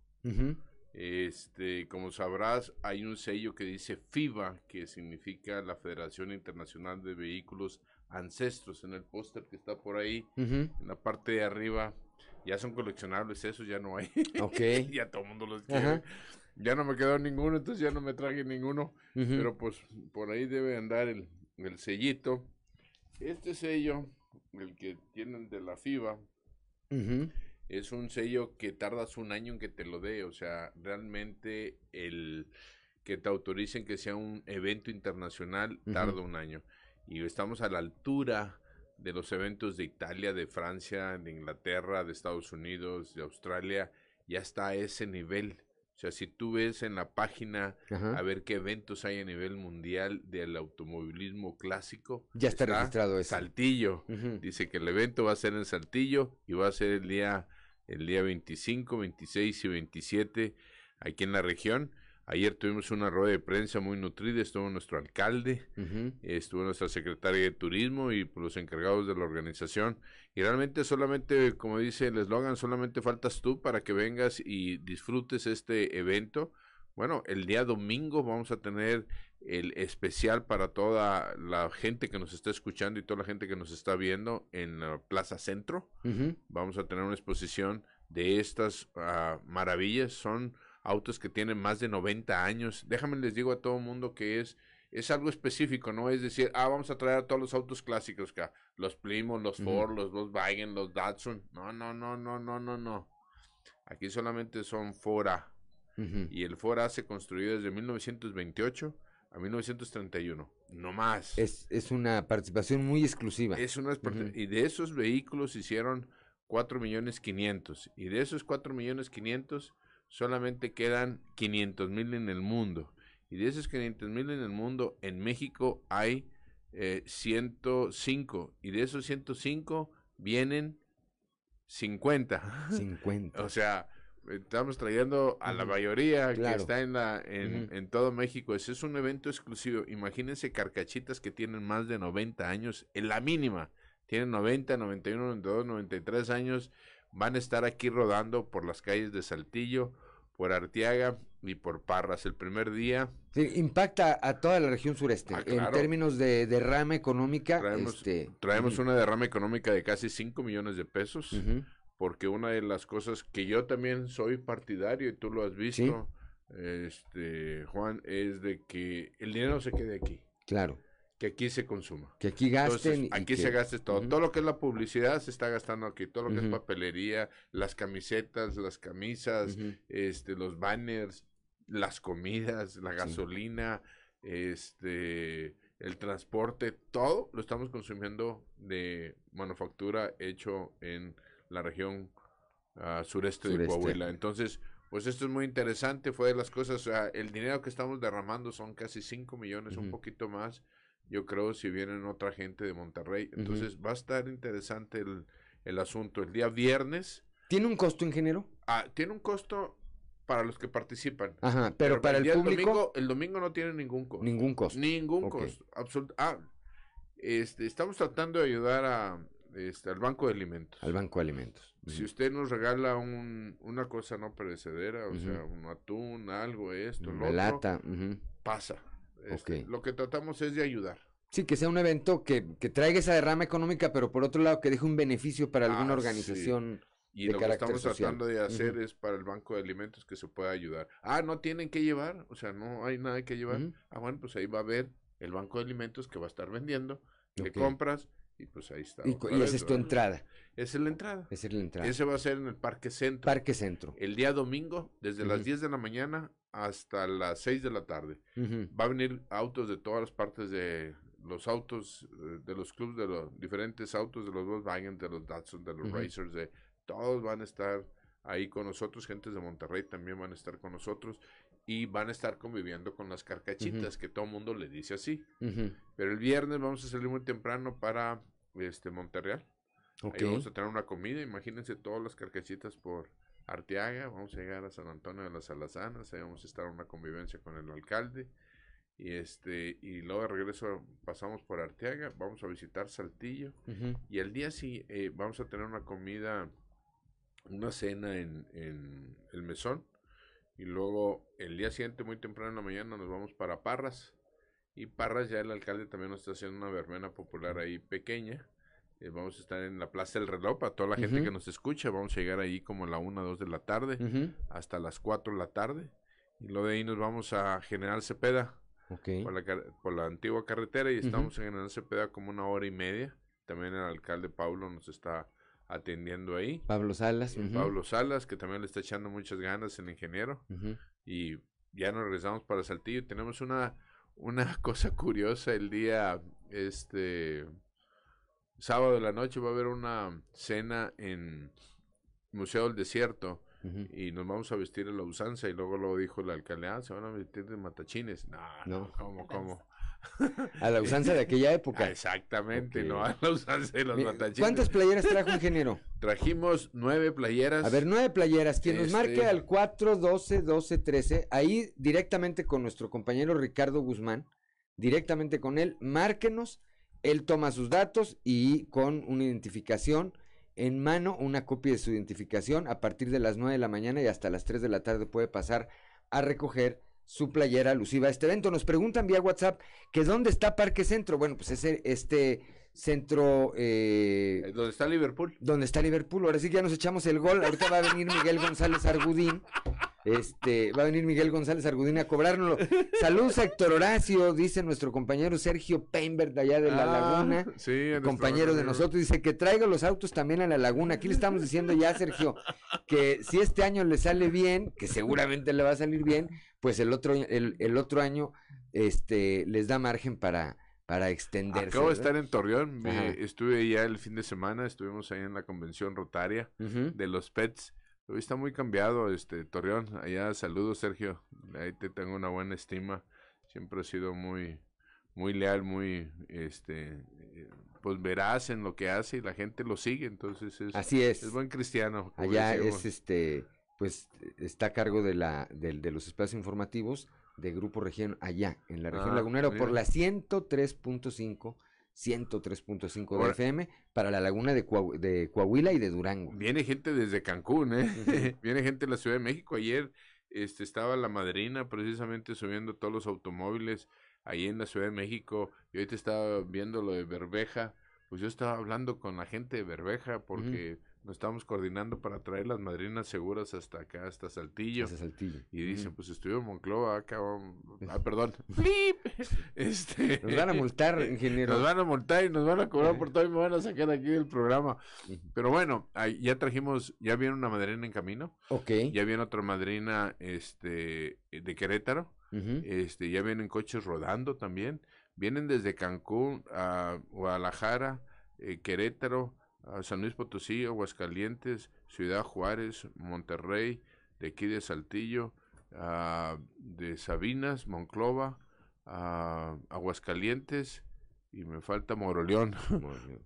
Este, como sabrás, hay un sello que dice FIBA, que significa la Federación Internacional de Vehículos Ancestros, en el póster que está por ahí, en la parte de arriba. Ya son coleccionables esos, ya no hay. Ok. ya todo el mundo los quiere. Ya no me quedó ninguno, entonces ya no me traje ninguno. Pero pues por ahí debe andar el, el sellito. Este sello, el que tienen de la FIBA, es un sello que tardas un año en que te lo dé, o sea, realmente el que te autoricen que sea un evento internacional tarda un año. Y estamos a la altura de los eventos de Italia, de Francia, de Inglaterra, de Estados Unidos, de Australia, ya está a ese nivel. O sea, si tú ves en la página a ver qué eventos hay a nivel mundial del automovilismo clásico. Ya está, registrado eso. Saltillo. Dice que el evento va a ser en Saltillo y va a ser el día el día 25, 26 y 27 aquí en la región. Ayer tuvimos una rueda de prensa muy nutrida, estuvo nuestro alcalde, estuvo nuestra secretaria de turismo y los encargados de la organización. Y realmente solamente, como dice el eslogan, solamente faltas tú para que vengas y disfrutes este evento. Bueno, el día domingo vamos a tener el especial para toda la gente que nos está escuchando y toda la gente que nos está viendo en la Plaza Centro. Vamos a tener una exposición de estas ah, maravillas. Son autos que tienen más de 90 años. Déjame les digo a todo el mundo que es es algo específico, no es decir, ah, vamos a traer a todos los autos clásicos, que los Plymouth, los Ford, los Volkswagen, los Datsun. No, no, no, no, no, no, no. Aquí solamente son Fora. Y el Fora se construyó desde 1928 a 1931, no más. Es, es una participación muy exclusiva. Es una Y de esos vehículos hicieron 4 millones 500. Y de esos 4 millones 500 solamente quedan 500 mil en el mundo. Y de esos 500 mil en el mundo, en México hay eh, 105. Y de esos 105 vienen 50. 50. o sea, estamos trayendo a la mayoría que está en la en, todo México. Ese es un evento exclusivo. Imagínense carcachitas que tienen más de 90 años, en la mínima. Tienen 90, 91, 92, 93 años. Van a estar aquí rodando por las calles de Saltillo, por Arteaga y por Parras el primer día. impacta a toda la región sureste. Ah, en términos de derrama económica. Traemos, este, traemos una derrama económica de casi 5 millones de pesos porque una de las cosas que yo también soy partidario y tú lo has visto, este Juan, es de que el dinero se quede aquí. Claro. Que aquí se consuma. Que aquí gasten. aquí se gaste todo. Todo lo que es la publicidad se está gastando aquí. Todo lo que es papelería, las camisetas, las camisas, este, los banners, las comidas, la gasolina, este, el transporte, todo lo estamos consumiendo de manufactura hecho en la región ah, sureste, de Coahuila. Entonces, pues esto es muy interesante, fue de las cosas, el dinero que estamos derramando son casi 5 millones, un poquito más, yo creo, si vienen otra gente de Monterrey. Entonces, va a estar interesante el, el asunto. El día viernes. ¿Tiene un costo, ingeniero? Ah, tiene un costo para los que participan. Ajá, pero, para el, público. domingo, el domingo no tiene ningún costo. Ningún costo. Ningún costo. Ah, este, estamos tratando de ayudar a, este, al Banco de Alimentos. Al Banco de Alimentos. Si usted nos regala un, una cosa no perecedera, o sea, un atún, algo, esto, lo otro, lata, pasa. Este, lo que tratamos es de ayudar. Sí, que sea un evento que, que, traiga esa derrama económica, pero por otro lado que deje un beneficio para alguna ah, organización. Y lo que estamos tratando de hacer es para el Banco de Alimentos que se pueda ayudar. Ah, no tienen que llevar, o sea, no hay nada que llevar. Ah, bueno, pues ahí va a haber el Banco de Alimentos que va a estar vendiendo, que compras y pues ahí está. Y, esa es tu entrada. Esa es la entrada. Esa es la entrada. Ese va a ser en el Parque Centro. Parque Centro. El día domingo, desde las 10 de la mañana hasta las 6 de la tarde. Va a venir autos de todas las partes de los autos, eh, de los clubes, de los diferentes autos, de los Volkswagen, de los Datsun, de los Racers, de todos van a estar ahí con nosotros, gentes de Monterrey también van a estar con nosotros y van a estar conviviendo con las carcachitas, que todo el mundo le dice así. Pero el viernes vamos a salir muy temprano para este Monterreal. Ok. Ahí vamos a tener una comida, imagínense todas las carcachitas por Arteaga, vamos a llegar a San Antonio de las Alazanas, ahí vamos a estar en una convivencia con el alcalde. Y este, y luego de regreso pasamos por Arteaga, vamos a visitar Saltillo. Y el día sí eh, vamos a tener una comida, una cena en, en el mesón. Y luego el día siguiente, muy temprano en la mañana, nos vamos para Parras. Y Parras ya el alcalde también nos está haciendo una verbena popular ahí pequeña. Eh, vamos a estar en la Plaza del Reloj para toda la gente que nos escucha. Vamos a llegar ahí como a la 1, 2 de la tarde hasta las 4 de la tarde. Y luego de ahí nos vamos a General Cepeda Ok. por, la, por la antigua carretera y estamos en General Cepeda como una hora y media. También el alcalde Pablo nos está atendiendo ahí. Pablo Salas. Ujú. Pablo Salas, que también le está echando muchas ganas, el ingeniero. Y ya nos regresamos para Saltillo. Tenemos una, una cosa curiosa el día, este, sábado de la noche va a haber una cena en Museo del Desierto. Y nos vamos a vestir a la usanza. Y luego lo dijo el alcalde, ah, se van a vestir de matachines. No, no, No. ¿cómo, cómo? A la usanza de aquella época. Ah, exactamente, no a la usanza de los Mi- matachines. ¿Cuántas playeras trajo ingeniero? Trajimos nueve playeras. A ver, nueve playeras. Quien nos marque Este- al 4, 12, 12, 13, ahí directamente con nuestro compañero Ricardo Guzmán, directamente con él, márquenos, él toma sus datos y con una identificación en mano, una copia de su identificación, a partir de las 9 de la mañana y hasta las 3 de la tarde puede pasar a recoger su playera alusiva a este evento. Nos preguntan vía WhatsApp que dónde está Parque Centro. Bueno, pues ese, este centro... eh, ¿Dónde está Liverpool? donde está Liverpool. Ahora sí que ya nos echamos el gol. Ahorita va a venir Miguel González Argudín. Este, va a venir Miguel González Argudín a cobrárnoslo. Saludos a Héctor Horacio, dice nuestro compañero Sergio Peinberg de allá de la Ah, Laguna. sí, compañero de nosotros, dice que traiga los autos también a la laguna. Aquí le estamos diciendo ya, Sergio, que si este año le sale bien, que seguramente le va a salir bien, pues el otro, el, el otro año este, les da margen para, para extenderse. Acabo de estar en Torreón, me- estuve ya el fin de semana, estuvimos ahí en la convención rotaria de los pets. Hoy está muy cambiado este Torreón. Allá saludos Sergio. Ahí te tengo una buena estima. Siempre has sido muy muy leal, muy este eh, pues veraz en lo que hace y la gente lo sigue, entonces es Así es. es buen cristiano. Allá decimos. es este, pues está a cargo de la del- de, los espacios informativos de Grupo Región allá en la región Ah, lagunera por la 103.5 103.5 de FM para la laguna de, Coahu- de Coahuila y de Durango. Viene gente desde Cancún, ¿eh? Viene gente de la Ciudad de México. Ayer este, estaba la madrina precisamente subiendo todos los automóviles ahí en la Ciudad de México. Y ahorita estaba viendo lo de Berbeja. Pues yo estaba hablando con la gente de Berbeja porque nos estamos coordinando para traer las madrinas seguras hasta acá, hasta Saltillo. Hasta Saltillo. Y dicen, pues estuvieron en Monclova, acá, vamos- ah, perdón, flip. Este, Nos van a multar, ingeniero. Nos van a multar y nos van a cobrar por todo y me van a sacar aquí del programa. Pero bueno, ahí ya trajimos, ya viene una madrina en camino. Ok. Ya viene otra madrina este de Querétaro. Este, ya vienen coches rodando también. Vienen desde Cancún a Guadalajara, eh, Querétaro, San Luis Potosí, Aguascalientes, Ciudad Juárez, Monterrey, de aquí de Saltillo, de Sabinas, Monclova, Aguascalientes y me falta Moroleón.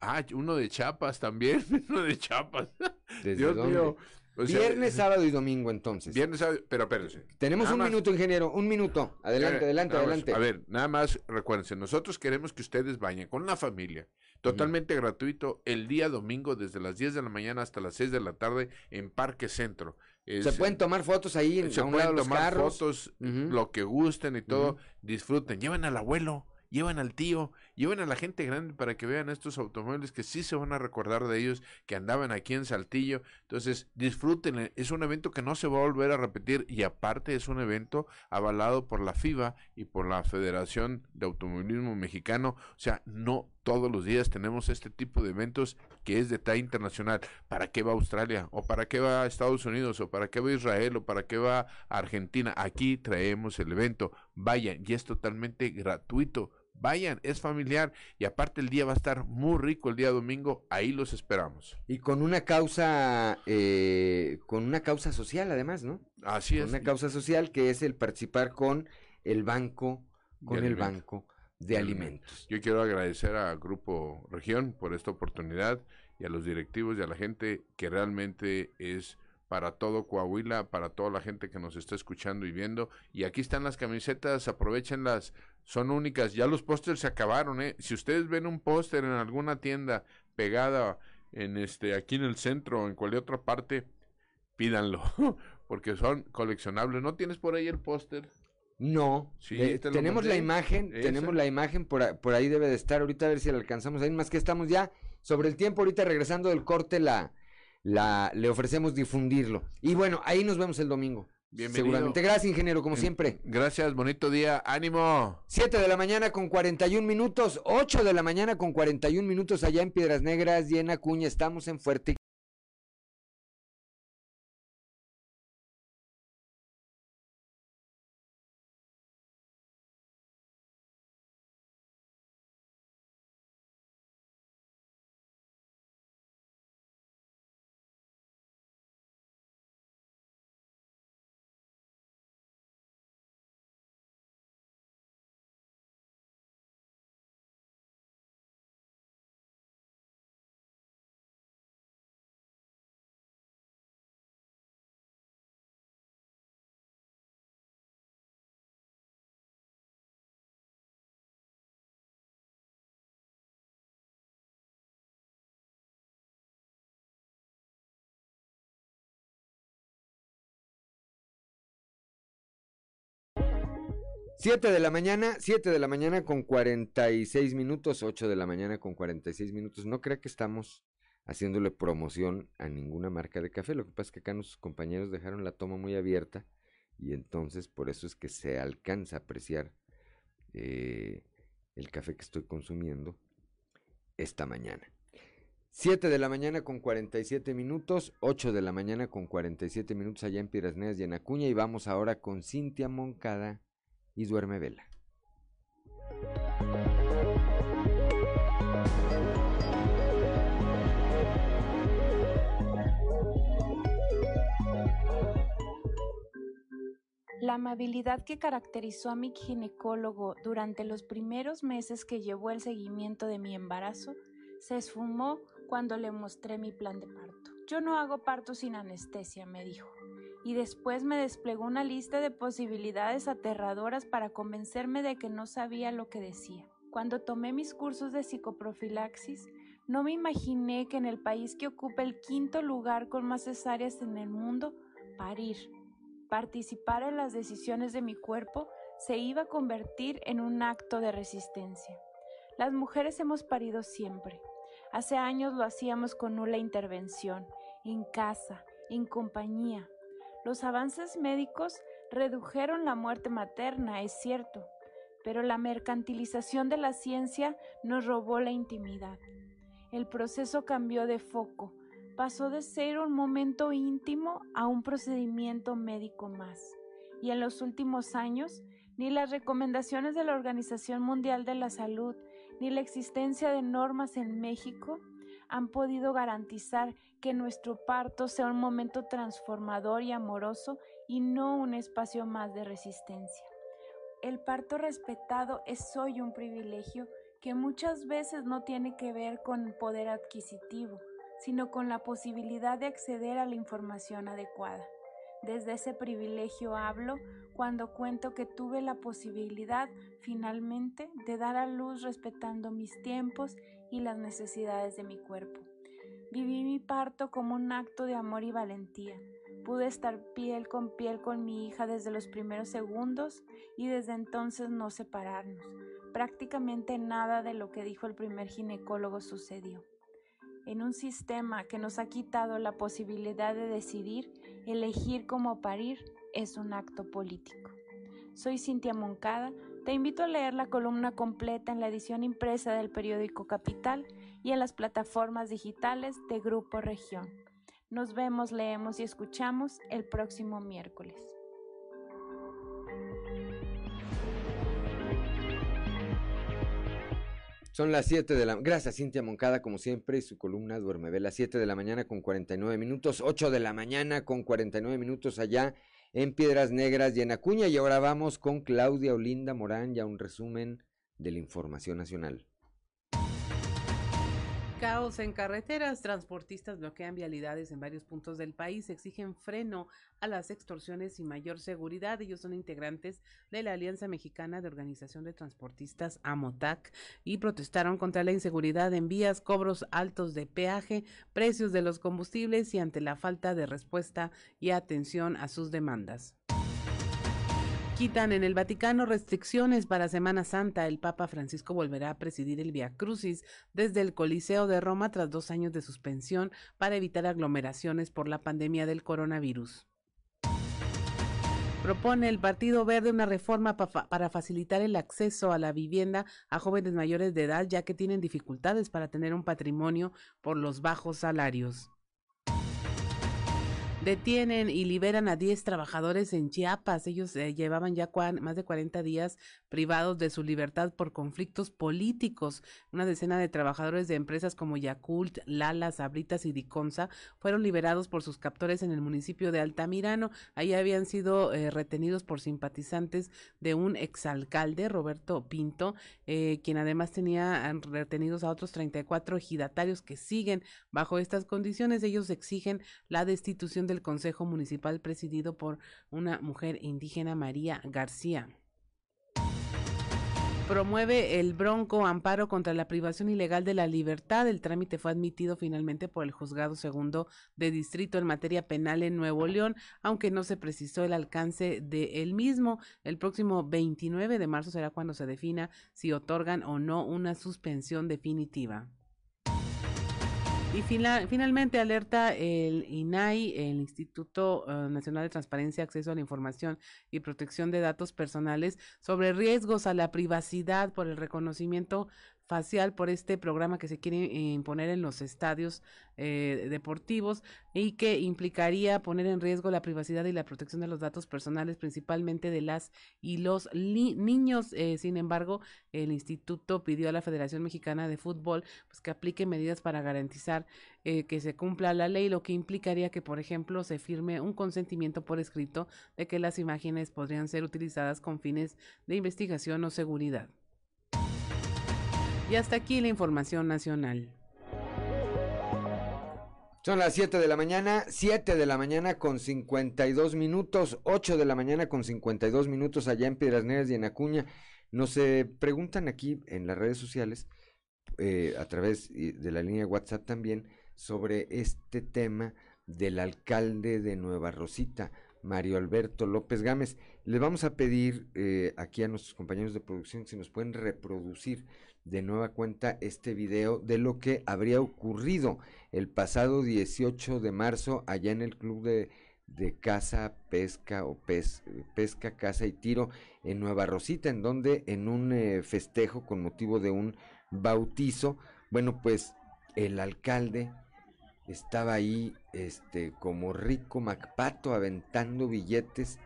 ah, uno de Chiapas también, uno de Chiapas. ¿Desde Dios dónde? mío. O sea, Viernes, sábado y domingo entonces. Viernes, sábado, pero espérense. Tenemos Nada un más- minuto, ingeniero, un minuto. Adelante, eh, adelante, nada más, adelante. A ver, nada más recuérdense, nosotros queremos que ustedes vayan con la familia, totalmente gratuito, el día domingo desde las 10 de la mañana hasta las 6 de la tarde en Parque Centro. se pueden tomar fotos ahí en, se a un pueden lado de los tomar carros. fotos, lo que gusten y todo, disfruten, llevan al abuelo, llevan al tío, llevan a la gente grande para que vean estos automóviles que sí se van a recordar de ellos, que andaban aquí en Saltillo. Entonces, disfruten, es un evento que no se va a volver a repetir y aparte es un evento avalado por la FIBA y por la Federación de Automovilismo Mexicano. O sea, no todos los días tenemos este tipo de eventos que es de talla internacional. ¿Para qué va Australia? ¿O para qué va Estados Unidos? ¿O para qué va Israel? ¿O para qué va Argentina? Aquí traemos el evento. Vayan, y es totalmente gratuito. Vayan, es familiar y aparte el día va a estar muy rico el día domingo, ahí los esperamos. Y con una causa, eh, con una causa social además, ¿no? Así Con es. Una causa social que es el participar con el banco, con el banco de alimentos. Yo quiero agradecer a Grupo Región por esta oportunidad y a los directivos y a la gente que realmente es para todo Coahuila, para toda la gente que nos está escuchando y viendo. Y aquí están las camisetas, aprovechenlas, son únicas. Ya los pósters se acabaron, ¿eh? Si ustedes ven un póster en alguna tienda pegada en este aquí en el centro o en cualquier otra parte, pídanlo, porque son coleccionables. ¿No tienes por ahí el póster? No, Sí, eh, te tenemos la imagen, tenemos la imagen, por, por ahí debe de estar, ahorita a ver si la alcanzamos ahí, más que estamos ya sobre el tiempo, ahorita regresando del corte la, la, le ofrecemos difundirlo. Y bueno, ahí nos vemos el domingo. Bienvenido. Seguramente. Gracias, ingeniero, como siempre. Gracias, bonito día, ánimo. 7 de la mañana con 41 minutos, 8 de la mañana con 41 minutos allá en Piedras Negras y en Acuña, estamos en Fuerte. Siete de la mañana, 7 de la mañana con 46 minutos, 8 de la mañana con 46 minutos. No crea que estamos haciéndole promoción a ninguna marca de café. Lo que pasa es que acá nuestros compañeros dejaron la toma muy abierta y entonces por eso es que se alcanza a apreciar eh, el café que estoy consumiendo esta mañana. 7 de la mañana con 47 minutos, 8 de la mañana con 47 minutos allá en Piedras Negras y en Acuña y vamos ahora con Cintia Moncada y Duerme Vela. La amabilidad que caracterizó a mi ginecólogo durante los primeros meses que llevó el seguimiento de mi embarazo se esfumó cuando le mostré mi plan de parto. Yo no hago parto sin anestesia, me dijo, y después me desplegó una lista de posibilidades aterradoras para convencerme de que no sabía lo que decía. Cuando tomé mis cursos de psicoprofilaxis, no me imaginé que en el país que ocupa el quinto lugar con más cesáreas en el mundo, parir, participar en las decisiones de mi cuerpo, se iba a convertir en un acto de resistencia. Las mujeres hemos parido siempre. Hace años lo hacíamos con nula intervención, en casa, en compañía. Los avances médicos redujeron la muerte materna, es cierto, pero la mercantilización de la ciencia nos robó la intimidad. El proceso cambió de foco, pasó de ser un momento íntimo a un procedimiento médico más. Y en los últimos años, ni las recomendaciones de la Organización Mundial de la Salud, ni la existencia de normas en México han podido garantizar que nuestro parto sea un momento transformador y amoroso y no un espacio más de resistencia. El parto respetado es hoy un privilegio que muchas veces no tiene que ver con poder adquisitivo, sino con la posibilidad de acceder a la información adecuada. Desde ese privilegio hablo cuando cuento que tuve la posibilidad finalmente de dar a luz respetando mis tiempos y las necesidades de mi cuerpo. Viví mi parto como un acto de amor y valentía. Pude estar piel con piel con mi hija desde los primeros segundos y desde entonces no separarnos. Prácticamente nada de lo que dijo el primer ginecólogo sucedió. En un sistema que nos ha quitado la posibilidad de decidir, elegir cómo parir es un acto político. Soy Cintia Moncada, te invito a leer la columna completa en la edición impresa del periódico Capital y en las plataformas digitales de Grupo Región. Nos vemos, leemos y escuchamos el próximo miércoles. Son las 7 de la Gracias, Cintia Moncada, como siempre, y su columna Duerme Ve. Las 7 de la mañana con 49 minutos, 8 de la mañana con 49 minutos allá en Piedras Negras y en Acuña. Y ahora vamos con Claudia Olinda Morán, ya un resumen de la información nacional. Caos en carreteras, transportistas bloquean vialidades en varios puntos del país, exigen freno a las extorsiones y mayor seguridad. Ellos son integrantes de la Alianza Mexicana de Organización de Transportistas AMOTAC y protestaron contra la inseguridad en vías, cobros altos de peaje, precios de los combustibles y ante la falta de respuesta y atención a sus demandas. Quitan en el Vaticano restricciones para Semana Santa. El Papa Francisco volverá a presidir el Via Crucis desde el Coliseo de Roma tras dos años de suspensión para evitar aglomeraciones por la pandemia del coronavirus. Propone el Partido Verde una reforma para facilitar el acceso a la vivienda a jóvenes mayores de edad, ya que tienen dificultades para tener un patrimonio por los bajos salarios. Detienen y liberan a 10 trabajadores en Chiapas. Ellos eh, llevaban ya más de 40 días privados de su libertad por conflictos políticos. Una decena de trabajadores de empresas como Yakult, Lala, Sabritas y Diconsa fueron liberados por sus captores en el municipio de Altamirano. Ahí habían sido eh, retenidos por simpatizantes de un exalcalde, Roberto Pinto, eh, quien además tenía retenidos a otros 34 ejidatarios que siguen bajo estas condiciones. Ellos exigen la destitución del Consejo Municipal presidido por una mujer indígena, María García promueve el Bronco amparo contra la privación ilegal de la libertad. El trámite fue admitido finalmente por el juzgado segundo de distrito en materia penal en Nuevo León, aunque no se precisó el alcance de el mismo. El próximo 29 de marzo será cuando se defina si otorgan o no una suspensión definitiva. Y finalmente alerta el INAI, el Instituto eh, Nacional de Transparencia, Acceso a la Información y Protección de Datos Personales, sobre riesgos a la privacidad por el reconocimiento facial por este programa que se quiere imponer en los estadios eh, deportivos y que implicaría poner en riesgo la privacidad y la protección de los datos personales, principalmente de las y los niños. Eh, sin embargo, el instituto pidió a la Federación Mexicana de Fútbol pues, que aplique medidas para garantizar eh, que se cumpla la ley, lo que implicaría que, por ejemplo, se firme un consentimiento por escrito de que las imágenes podrían ser utilizadas con fines de investigación o seguridad. Y hasta aquí la información nacional. Son las 7 de la mañana, 7 de la mañana con 52 minutos, 8 de la mañana con 52 minutos allá en Piedras Negras y en Acuña. Nos eh, preguntan aquí en las redes sociales, eh, a través de la línea WhatsApp también, sobre este tema del alcalde de Nueva Rosita, Mario Alberto López Gámez. Les vamos a pedir eh, aquí a nuestros compañeros de producción si nos pueden reproducir de nueva cuenta este video de lo que habría ocurrido el pasado 18 de marzo allá en el club de, de caza, pesca o pesca, caza y tiro en Nueva Rosita, en donde en un eh, festejo con motivo de un bautizo, bueno, pues el alcalde estaba ahí este como rico Macpato aventando billetes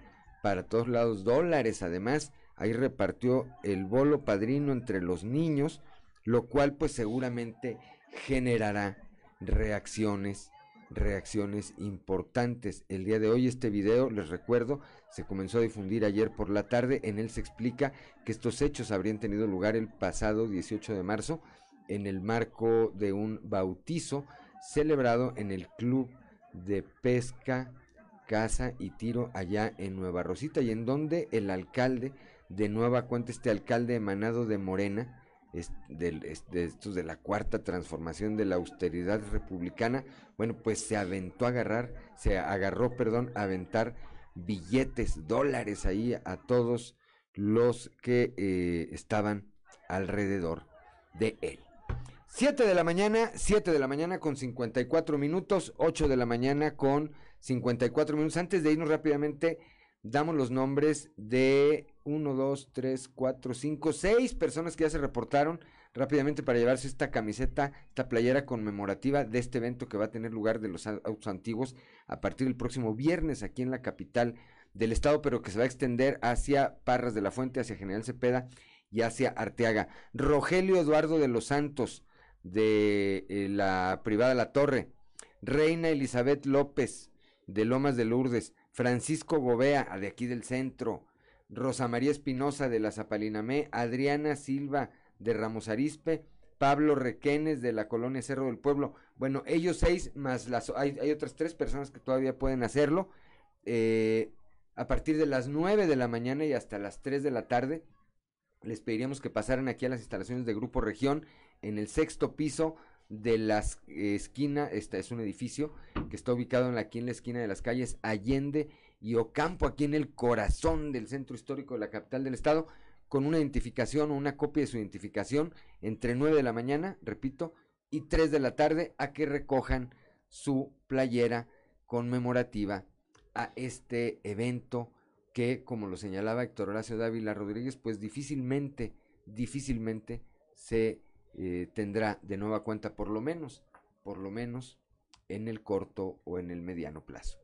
para todos lados, dólares además, ahí repartió el bolo padrino entre los niños, lo cual pues seguramente generará reacciones, reacciones importantes. El día de hoy este video, les recuerdo, se comenzó a difundir ayer por la tarde, en él se explica que estos hechos habrían tenido lugar el pasado 18 de marzo en el marco de un bautizo celebrado en el Club de Pesca, Caza y Tiro allá en Nueva Rosita y en donde el alcalde de nueva cuenta este alcalde emanado de Morena, es de, de la cuarta transformación de la austeridad republicana, bueno, pues se aventó a agarrar, se agarró, perdón, a aventar billetes, dólares ahí a todos los que eh, estaban alrededor de él. Siete de la mañana, siete de la mañana con 54 minutos, ocho de la mañana con 54 minutos. Antes de irnos rápidamente, damos los nombres de 1, 2, 3, 4, 5, 6 personas que ya se reportaron rápidamente para llevarse esta camiseta, esta playera conmemorativa de este evento que va a tener lugar de los autos antiguos a partir del próximo viernes aquí en la capital del estado, pero que se va a extender hacia Parras de la Fuente, hacia General Cepeda y hacia Arteaga. Rogelio Eduardo de los Santos, de eh, la privada La Torre. Reina Elizabeth López, de Lomas de Lourdes. Francisco Gobea, de aquí del centro. Rosa María Espinosa, de la Zapalinamé. Adriana Silva, de Ramos Arispe. Pablo Requenes, de la colonia Cerro del Pueblo. Bueno, ellos seis, más las, hay, hay otras tres personas que todavía pueden hacerlo. Eh, a partir de las 9 de la mañana y hasta las 3 de la tarde, les pediríamos que pasaran aquí a las instalaciones de Grupo Región en el sexto piso de la esquina, este es un edificio que está ubicado en la, aquí en la esquina de las calles Allende y Ocampo, aquí en el corazón del centro histórico de la capital del estado, con una identificación o una copia de su identificación entre 9 de la mañana, repito, y 3 de la tarde a que recojan su playera conmemorativa a este evento que, como lo señalaba Héctor Horacio Dávila Rodríguez, pues difícilmente, difícilmente se eh, tendrá de nueva cuenta, por lo menos, por lo menos en el corto o en el mediano plazo.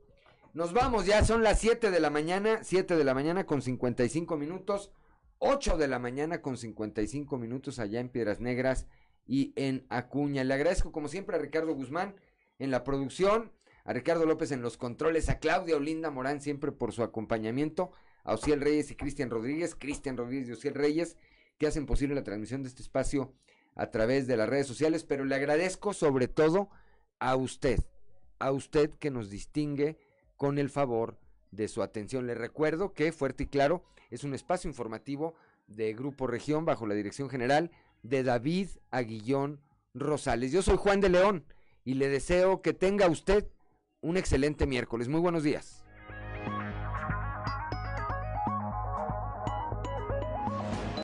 Nos vamos, ya son las 7 de la mañana, 7 de la mañana con 55 minutos, 8 de la mañana con 55 minutos allá en Piedras Negras y en Acuña. Le agradezco como siempre a Ricardo Guzmán en la producción, a Ricardo López en los controles, a Claudia Olinda Morán siempre por su acompañamiento, a Ociel Reyes y Cristian Rodríguez, Cristian Rodríguez y Ociel Reyes, que hacen posible la transmisión de este espacio a través de las redes sociales, pero le agradezco sobre todo a usted, a usted que nos distingue con el favor de su atención. Le recuerdo que Fuerte y Claro es un espacio informativo de Grupo Región bajo la dirección general de David Aguillón Rosales. Yo soy Juan de León y le deseo que tenga usted un excelente miércoles. Muy buenos días.